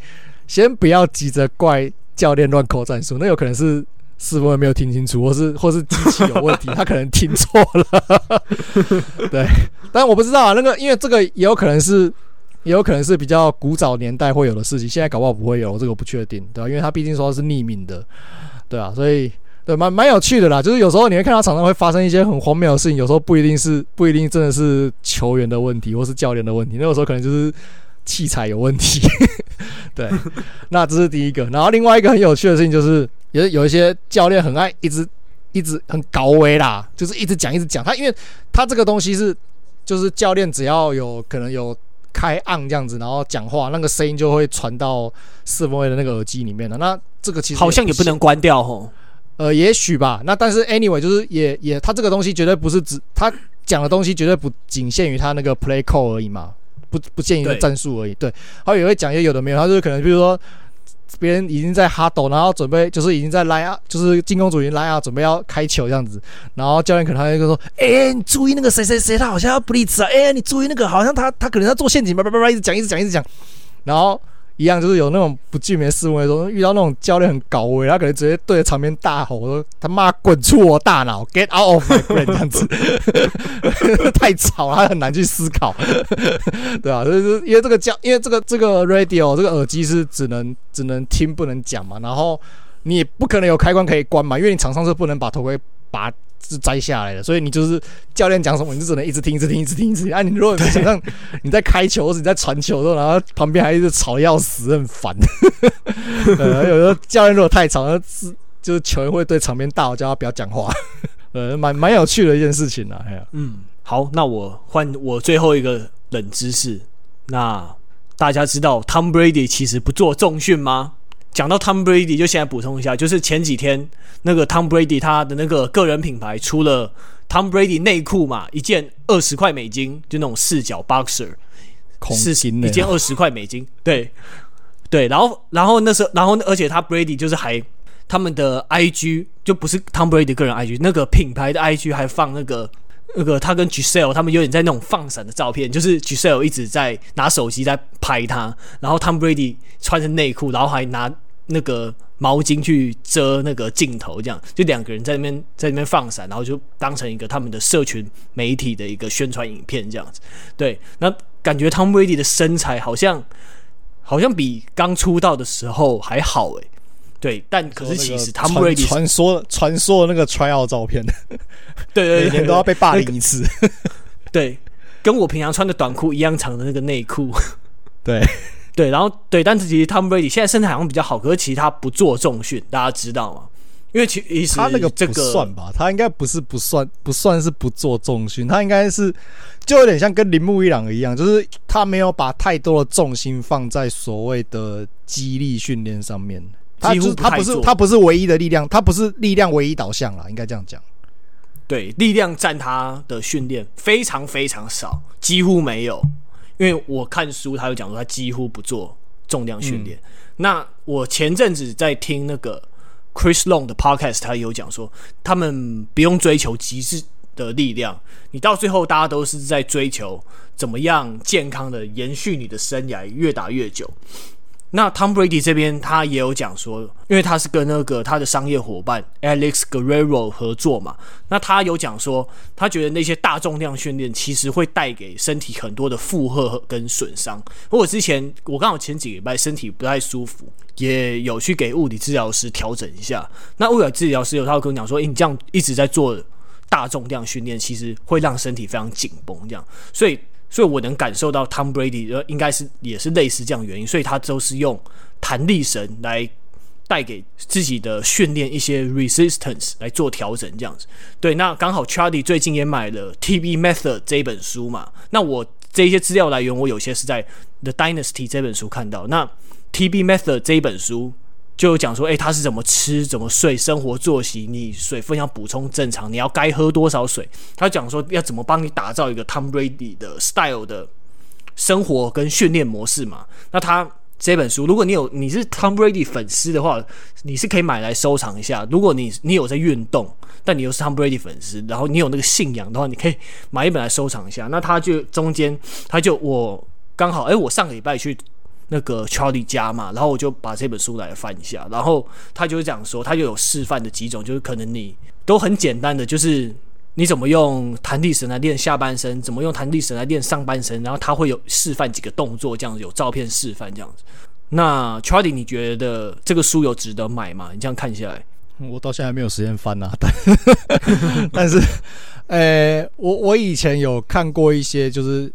B: 先不要急着怪教练乱扣战术，那有可能是四分卫没有听清楚，或是或是机器有问题，(laughs) 他可能听错了。(laughs) 对，但我不知道啊，那个因为这个也有可能是。也有可能是比较古早年代会有的事情，现在搞不好不会有，这个我不确定，对吧？因为他毕竟说是匿名的，对啊，所以对蛮蛮有趣的啦。就是有时候你会看到场上会发生一些很荒谬的事情，有时候不一定是不一定真的是球员的问题或是教练的问题，那有时候可能就是器材有问题。(laughs) 对，那这是第一个。然后另外一个很有趣的事情就是，有有一些教练很爱一直一直很高危啦，就是一直讲一直讲。他因为他这个东西是，就是教练只要有可能有。开按这样子，然后讲话，那个声音就会传到四分卫的那个耳机里面了。那这个其实
A: 好像也不能关掉吼。
B: 呃，也许吧。那但是 anyway，就是也也，他这个东西绝对不是只他讲的东西，绝对不仅限于他那个 play call 而已嘛，不不限于战术而已。对，他也会讲一些有的没有，他就是可能比如说。别人已经在哈斗，然后准备就是已经在拉啊，就是进攻组已经拉啊，准备要开球这样子。然后教练可能还会说：“哎、你注意那个谁谁谁，他好像要不利兹啊！哎、你注意那个，好像他他可能要做陷阱，叭叭叭叭，一直讲一直讲一直讲。”然后。一样就是有那种不具名的四分卫说，遇到那种教练很高危，他可能直接对着场边大吼说：“他妈滚出我大脑，get out of my brain！” 这样子 (laughs) 太吵了，他很难去思考，(laughs) 对吧？就是因为这个教，因为这个这个 radio 这个耳机是只能只能听不能讲嘛，然后你也不可能有开关可以关嘛，因为你场上是不能把头盔拔。是摘下来的，所以你就是教练讲什么，你就只能一直听，一直听，一直听，一直听。啊，你如果你想让你在开球或者你在传球的时候，然后旁边还一直吵要死，很烦。(laughs) 呃，有时候教练如果太吵，那是就是球员会对场边大吼，叫他不要讲话。(laughs) 呃，蛮蛮有趣的一件事情啊。哎呀，
A: 嗯，好，那我换我最后一个冷知识。那大家知道 Tom Brady 其实不做重训吗？讲到 Tom Brady，就现在补充一下，就是前几天那个 Tom Brady 他的那个个人品牌出了 Tom Brady 内裤嘛，一件二十块美金，就那种四角 Boxer，
B: 是
A: 一件二十块美金，对对，然后然后那时候，然后而且他 Brady 就是还他们的 IG 就不是 Tom Brady 个人 IG，那个品牌的 IG 还放那个。那个他跟 Giselle 他们有点在那种放闪的照片，就是 Giselle 一直在拿手机在拍他，然后 Tom Brady 穿着内裤，然后还拿那个毛巾去遮那个镜头，这样就两个人在那边在那边放闪，然后就当成一个他们的社群媒体的一个宣传影片这样子。对，那感觉 Tom Brady 的身材好像好像比刚出道的时候还好诶。对，但可是其实他们
B: 传说传说的那个 tryout 照片，(laughs)
A: 对，对，对，对，
B: 每年都要被霸凌一次。(laughs)
A: 对，跟我平常穿的短裤一样长的那个内裤。(laughs)
B: 对
A: 对，然后对，但是其实 Tom Brady 现在身材好像比较好，可是其实他不做重训，大家知道吗？因为其实
B: 他那个不算吧，他应该不是不算，不算是不做重训，他应该是就有点像跟铃木一朗一样，就是他没有把太多的重心放在所谓的肌力训练上面。他就是他不是他不是唯一的力量，他不是力量唯一导向啦，应该这样讲。
A: 对，力量占他的训练非常非常少，几乎没有。因为我看书，他有讲说他几乎不做重量训练。嗯、那我前阵子在听那个 Chris Long 的 Podcast，他有讲说，他们不用追求极致的力量，你到最后大家都是在追求怎么样健康的延续你的生涯，越打越久。那 Tom Brady 这边他也有讲说，因为他是跟那个他的商业伙伴 Alex Guerrero 合作嘛，那他有讲说，他觉得那些大重量训练其实会带给身体很多的负荷跟损伤。我之前我刚好前几礼拜身体不太舒服，也有去给物理治疗师调整一下。那物理治疗师有他会跟我讲说，诶，你这样一直在做大重量训练，其实会让身体非常紧绷，这样，所以。所以我能感受到 Tom Brady，应该是也是类似这样原因，所以他都是用弹力绳来带给自己的训练一些 resistance 来做调整，这样子。对，那刚好 Charlie 最近也买了 TB Method 这一本书嘛。那我这些资料来源，我有些是在 The Dynasty 这本书看到。那 TB Method 这一本书就有讲说，诶，他是怎么吃、怎么睡、生活作息，你水分要补充正常，你要该喝多少水。他讲说要怎么帮你打造一个 Tom Brady 的 style 的生活跟训练模式嘛。那他。这本书，如果你有你是 Tom Brady 粉丝的话，你是可以买来收藏一下。如果你你有在运动，但你又是 Tom Brady 粉丝，然后你有那个信仰的话，你可以买一本来收藏一下。那他就中间，他就我刚好，哎，我上个礼拜去那个 Charlie 家嘛，然后我就把这本书来翻一下，然后他就讲说，他就有示范的几种，就是可能你都很简单的，就是。你怎么用弹力绳来练下半身？怎么用弹力绳来练上半身？然后他会有示范几个动作，这样子有照片示范这样子。那 Charlie，你觉得这个书有值得买吗？你这样看下来，
B: 我到现在没有时间翻啊。(laughs) 但但是，呃、我我以前有看过一些，就是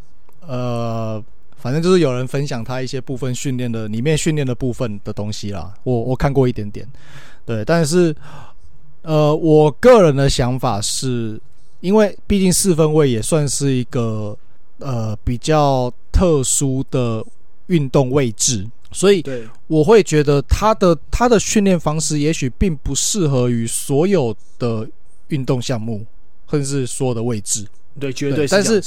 B: 呃，反正就是有人分享他一些部分训练的里面训练的部分的东西啦。我我看过一点点，对，但是。呃，我个人的想法是，因为毕竟四分卫也算是一个呃比较特殊的运动位置，所以我会觉得他的他的训练方式也许并不适合于所有的运动项目，甚至是所有的位置。
A: 对，绝对是。
B: 但是，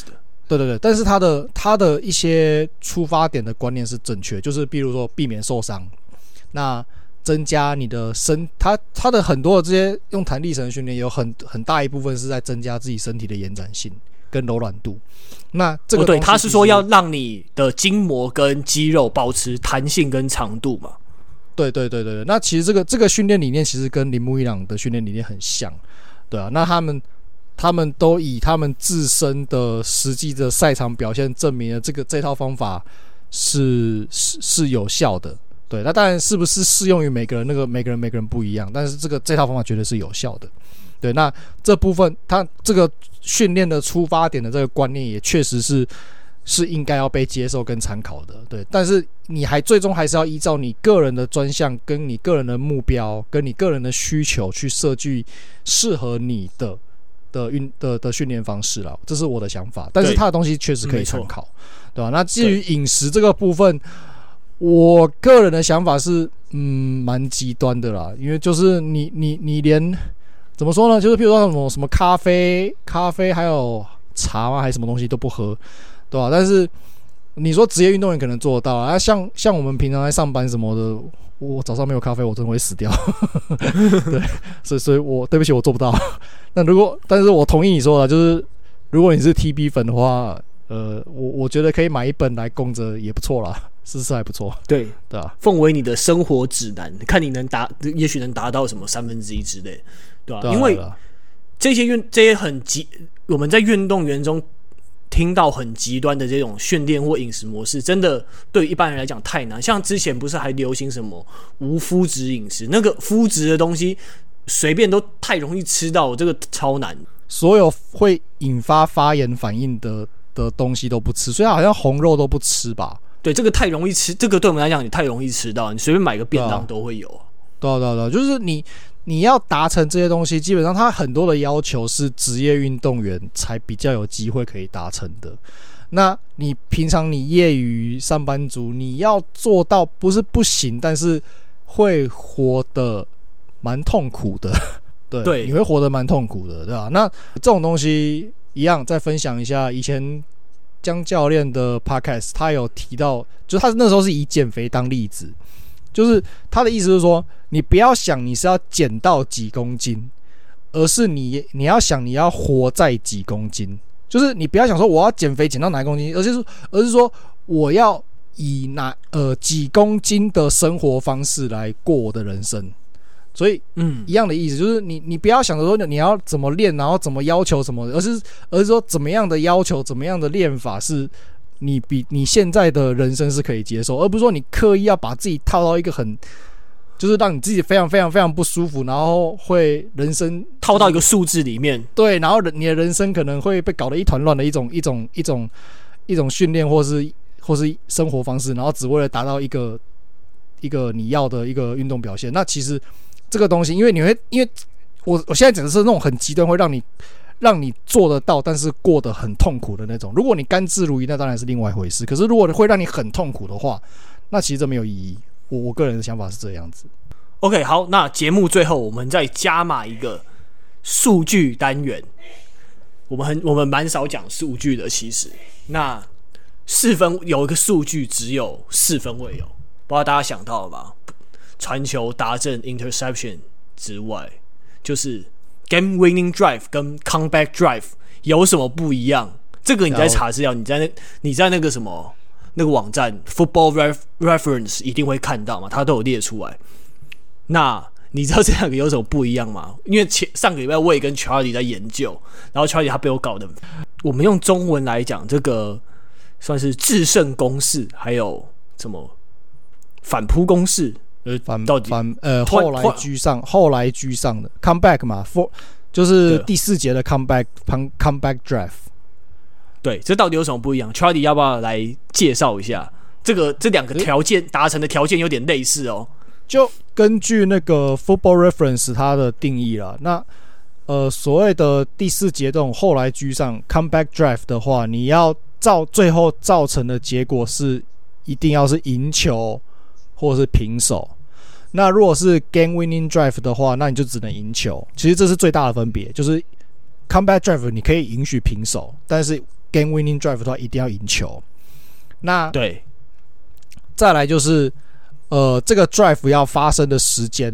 B: 对对对，但是他的他的一些出发点的观念是正确，就是比如说避免受伤。那增加你的身，他他的很多的这些用弹力绳训练，有很很大一部分是在增加自己身体的延展性跟柔软度。那这个
A: 对，他是说要让你的筋膜跟肌肉保持弹性跟长度嘛？
B: 对对对对对。那其实这个这个训练理念其实跟铃木一朗的训练理念很像，对啊。那他们他们都以他们自身的实际的赛场表现证明了这个这套方法是是是有效的。对，那当然是不是适用于每个人？那个每个人每个人不一样，但是这个这套方法绝对是有效的。对，那这部分他这个训练的出发点的这个观念也确实是是应该要被接受跟参考的。对，但是你还最终还是要依照你个人的专项、跟你个人的目标、跟你个人的需求去设计适合你的的运的的训练方式了。这是我的想法，但是他的东西确实可以参考，对吧？那至于饮食这个部分。我个人的想法是，嗯，蛮极端的啦，因为就是你你你连怎么说呢？就是譬如说什么什么咖啡、咖啡还有茶啊，还是什么东西都不喝，对吧？但是你说职业运动员可能做得到啊，像像我们平常在上班什么的，我早上没有咖啡，我真的会死掉。(laughs) 对，所以所以我对不起，我做不到。(laughs) 那如果，但是我同意你说的，就是如果你是 TB 粉的话，呃，我我觉得可以买一本来供着也不错啦。姿势还不错，
A: 对
B: 对啊，
A: 奉为你的生活指南，看你能达，也许能达到什么三分之一之类，对吧、啊？因为这些运，这些很极，我们在运动员中听到很极端的这种训练或饮食模式，真的对一般人来讲太难。像之前不是还流行什么无麸质饮食，那个麸质的东西随便都太容易吃到，这个超难。
B: 所有会引发发炎反应的的东西都不吃，所以好像红肉都不吃吧。
A: 对，这个太容易吃，这个对我们来讲也太容易吃到，你随便买个便当都会有。
B: 对啊，对啊，对啊，就是你你要达成这些东西，基本上它很多的要求是职业运动员才比较有机会可以达成的。那你平常你业余上班族，你要做到不是不行，但是会活得蛮痛苦的。(laughs) 对，对你会活得蛮痛苦的，对吧？那这种东西一样，再分享一下以前。江教练的 podcast，他有提到，就是他那时候是以减肥当例子，就是他的意思是说，你不要想你是要减到几公斤，而是你你要想你要活在几公斤，就是你不要想说我要减肥减到哪公斤，而是说而是说我要以哪呃几公斤的生活方式来过我的人生。所以，嗯，一样的意思就是你，你不要想着说你要怎么练，然后怎么要求什么，而是，而是说怎么样的要求，怎么样的练法是你比你现在的人生是可以接受，而不是说你刻意要把自己套到一个很，就是让你自己非常非常非常不舒服，然后会人生
A: 套到一个数字里面，
B: 对，然后人你的人生可能会被搞得一团乱的一种一种一种一种训练或是或是生活方式，然后只为了达到一个。一个你要的一个运动表现。那其实这个东西，因为你会，因为我我现在讲的是那种很极端，会让你让你做得到，但是过得很痛苦的那种。如果你甘之如饴，那当然是另外一回事。可是如果会让你很痛苦的话，那其实这没有意义。我我个人的想法是这样子。
A: OK，好，那节目最后我们再加码一个数据单元。我们很我们蛮少讲数据的，其实那四分有一个数据只有四分位有，不知道大家想到了吧？传球、达阵、interception 之外，就是 game winning drive 跟 comeback drive 有什么不一样？这个你在查资料，你在那你在那个什么那个网站 Football Ref Reference 一定会看到嘛，它都有列出来。那你知道这两个有什么不一样吗？因为前上个礼拜我也跟 Charlie 在研究，然后 Charlie 他被我搞的。我们用中文来讲，这个算是制胜公式，还有什么反扑公式？呃，
B: 反
A: 到底
B: 反呃后来居上，后来居上的 comeback 嘛，for 就是第四节的 comeback comeback drive。
A: 对，这到底有什么不一样？Charlie 要不要来介绍一下？这个这两个条件达成的条件有点类似哦。
B: 就根据那个 Football Reference 它的定义啦，那呃所谓的第四节这种后来居上 comeback drive 的话，你要造最后造成的结果是一定要是赢球或者是平手。那如果是 game winning drive 的话，那你就只能赢球。其实这是最大的分别，就是 comeback drive 你可以允许平手，但是 game winning drive 的话一定要赢球。那
A: 对，
B: 再来就是。呃，这个 drive 要发生的时间，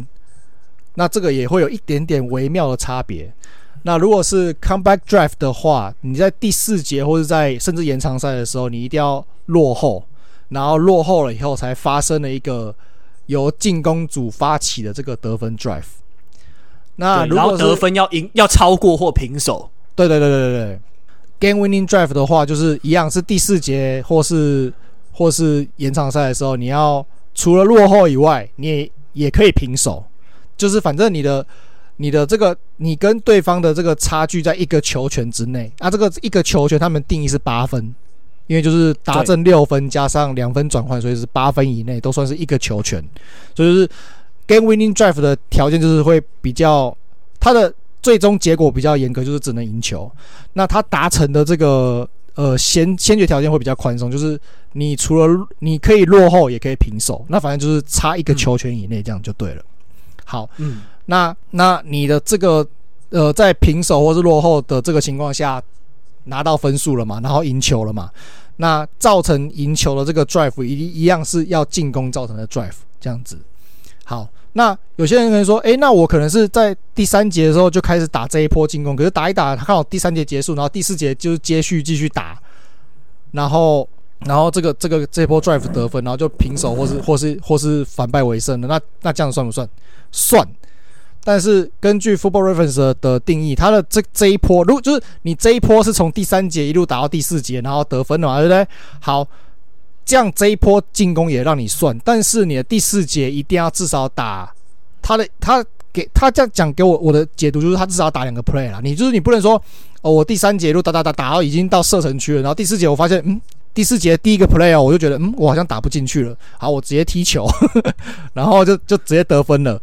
B: 那这个也会有一点点微妙的差别。那如果是 comeback drive 的话，你在第四节或者在甚至延长赛的时候，你一定要落后，然后落后了以后才发生了一个由进攻组发起的这个得分 drive。那如果
A: 得分要赢，要超过或平手。
B: 对对对对对对，game winning drive 的话，就是一样是第四节或是或是延长赛的时候，你要。除了落后以外，你也也可以平手，就是反正你的你的这个你跟对方的这个差距在一个球权之内。啊，这个一个球权他们定义是八分，因为就是达阵六分加上两分转换，所以是八分以内都算是一个球权。所以就是 game winning drive 的条件就是会比较，它的最终结果比较严格，就是只能赢球。那它达成的这个。呃，先先决条件会比较宽松，就是你除了你可以落后，也可以平手，那反正就是差一个球权以内，这样就对了。好，嗯，那那你的这个呃，在平手或是落后的这个情况下拿到分数了嘛，然后赢球了嘛，那造成赢球的这个 drive 一一样是要进攻造成的 drive，这样子。好。那有些人可能说，诶、那我可能是在第三节的时候就开始打这一波进攻，可是打一打，他刚好第三节结束，然后第四节就是接续继续打，然后，然后这个这个这波 drive 得分，然后就平手或是或是或是反败为胜的，那那这样算不算？算。但是根据 Football Reference 的定义，它的这这一波，如果就是你这一波是从第三节一路打到第四节，然后得分的嘛，对不对？好。这样这一波进攻也让你算，但是你的第四节一定要至少打他的，他给他这样讲给我我的解读就是他至少打两个 play 啦。你就是你不能说哦，我第三节一路打打打打到已经到射程区了，然后第四节我发现嗯，第四节第一个 play 哦，我就觉得嗯，我好像打不进去了，好，我直接踢球，呵 (laughs) 呵然后就就直接得分了。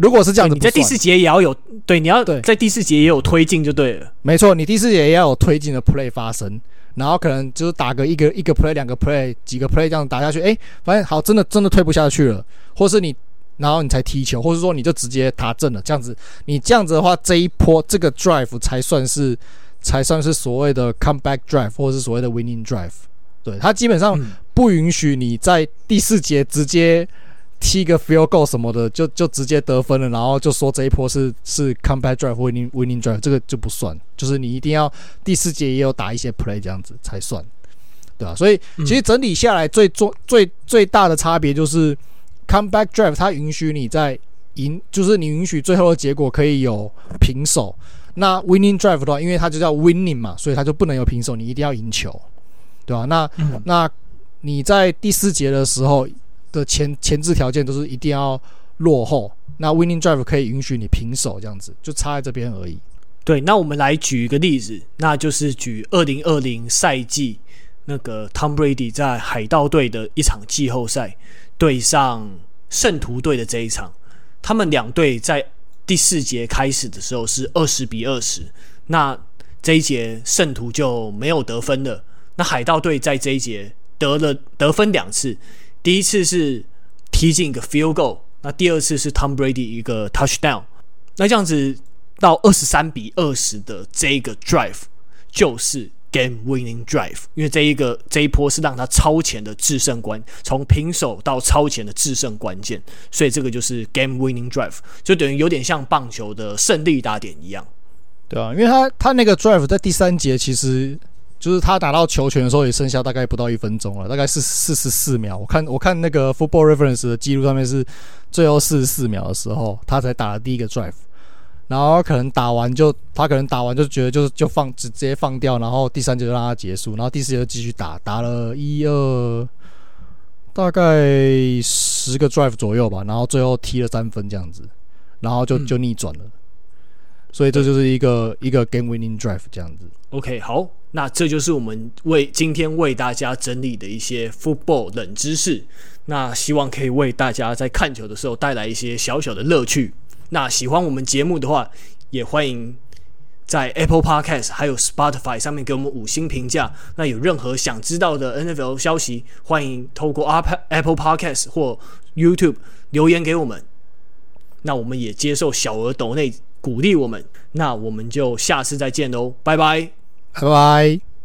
B: 如果是这样子，你
A: 在第四节也要有对，你要对在第四节也有推进就对了。
B: 没错，你第四节也要有推进的 play 发生。然后可能就是打个一个一个 play 两个 play 几个 play 这样打下去，哎，发现好真的真的推不下去了，或是你然后你才踢球，或是说你就直接打正了，这样子你这样子的话，这一波这个 drive 才算是才算是所谓的 comeback drive 或是所谓的 winning drive，对，它基本上不允许你在第四节直接。踢个 field goal 什么的，就就直接得分了，然后就说这一波是是 comeback drive winning winning drive，这个就不算，就是你一定要第四节也有打一些 play 这样子才算，对吧？所以其实整体下来最重最最大的差别就是 comeback drive 它允许你在赢，就是你允许最后的结果可以有平手。那 winning drive 的话，因为它就叫 winning 嘛，所以它就不能有平手，你一定要赢球，对吧？那那你在第四节的时候。的前前置条件都是一定要落后，那 winning drive 可以允许你平手这样子，就差在这边而已。
A: 对，那我们来举一个例子，那就是举二零二零赛季那个 Tom Brady 在海盗队的一场季后赛对上圣徒队的这一场，他们两队在第四节开始的时候是二十比二十，那这一节圣徒就没有得分了。那海盗队在这一节得了得分两次，第一次是踢进一个 field goal，那第二次是 Tom Brady 一个 touchdown。那这样子到二十三比二十的这一个 drive 就是 game winning drive，因为这一个这一波是让他超前的制胜关，从平手到超前的制胜关键，所以这个就是 game winning drive，就等于有点像棒球的胜利打点一样。
B: 对啊，因为他他那个 drive 在第三节其实。就是他打到球权的时候，也剩下大概不到一分钟了，大概是四十四秒。我看我看那个 Football Reference 的记录上面是最后四十四秒的时候，他才打了第一个 drive。然后可能打完就他可能打完就觉得就是就放直接放掉，然后第三节就让他结束，然后第四节就继续打，打了一二大概十个 drive 左右吧，然后最后踢了三分这样子，然后就就逆转了。嗯所以这就是一个一个 game winning drive 这样子。
A: OK，好，那这就是我们为今天为大家整理的一些 football 冷知识。那希望可以为大家在看球的时候带来一些小小的乐趣。那喜欢我们节目的话，也欢迎在 Apple Podcast 还有 Spotify 上面给我们五星评价。那有任何想知道的 NFL 消息，欢迎透过 Apple Podcast 或 YouTube 留言给我们。那我们也接受小额抖内。鼓励我们，那我们就下次再见喽，拜拜，
B: 拜拜。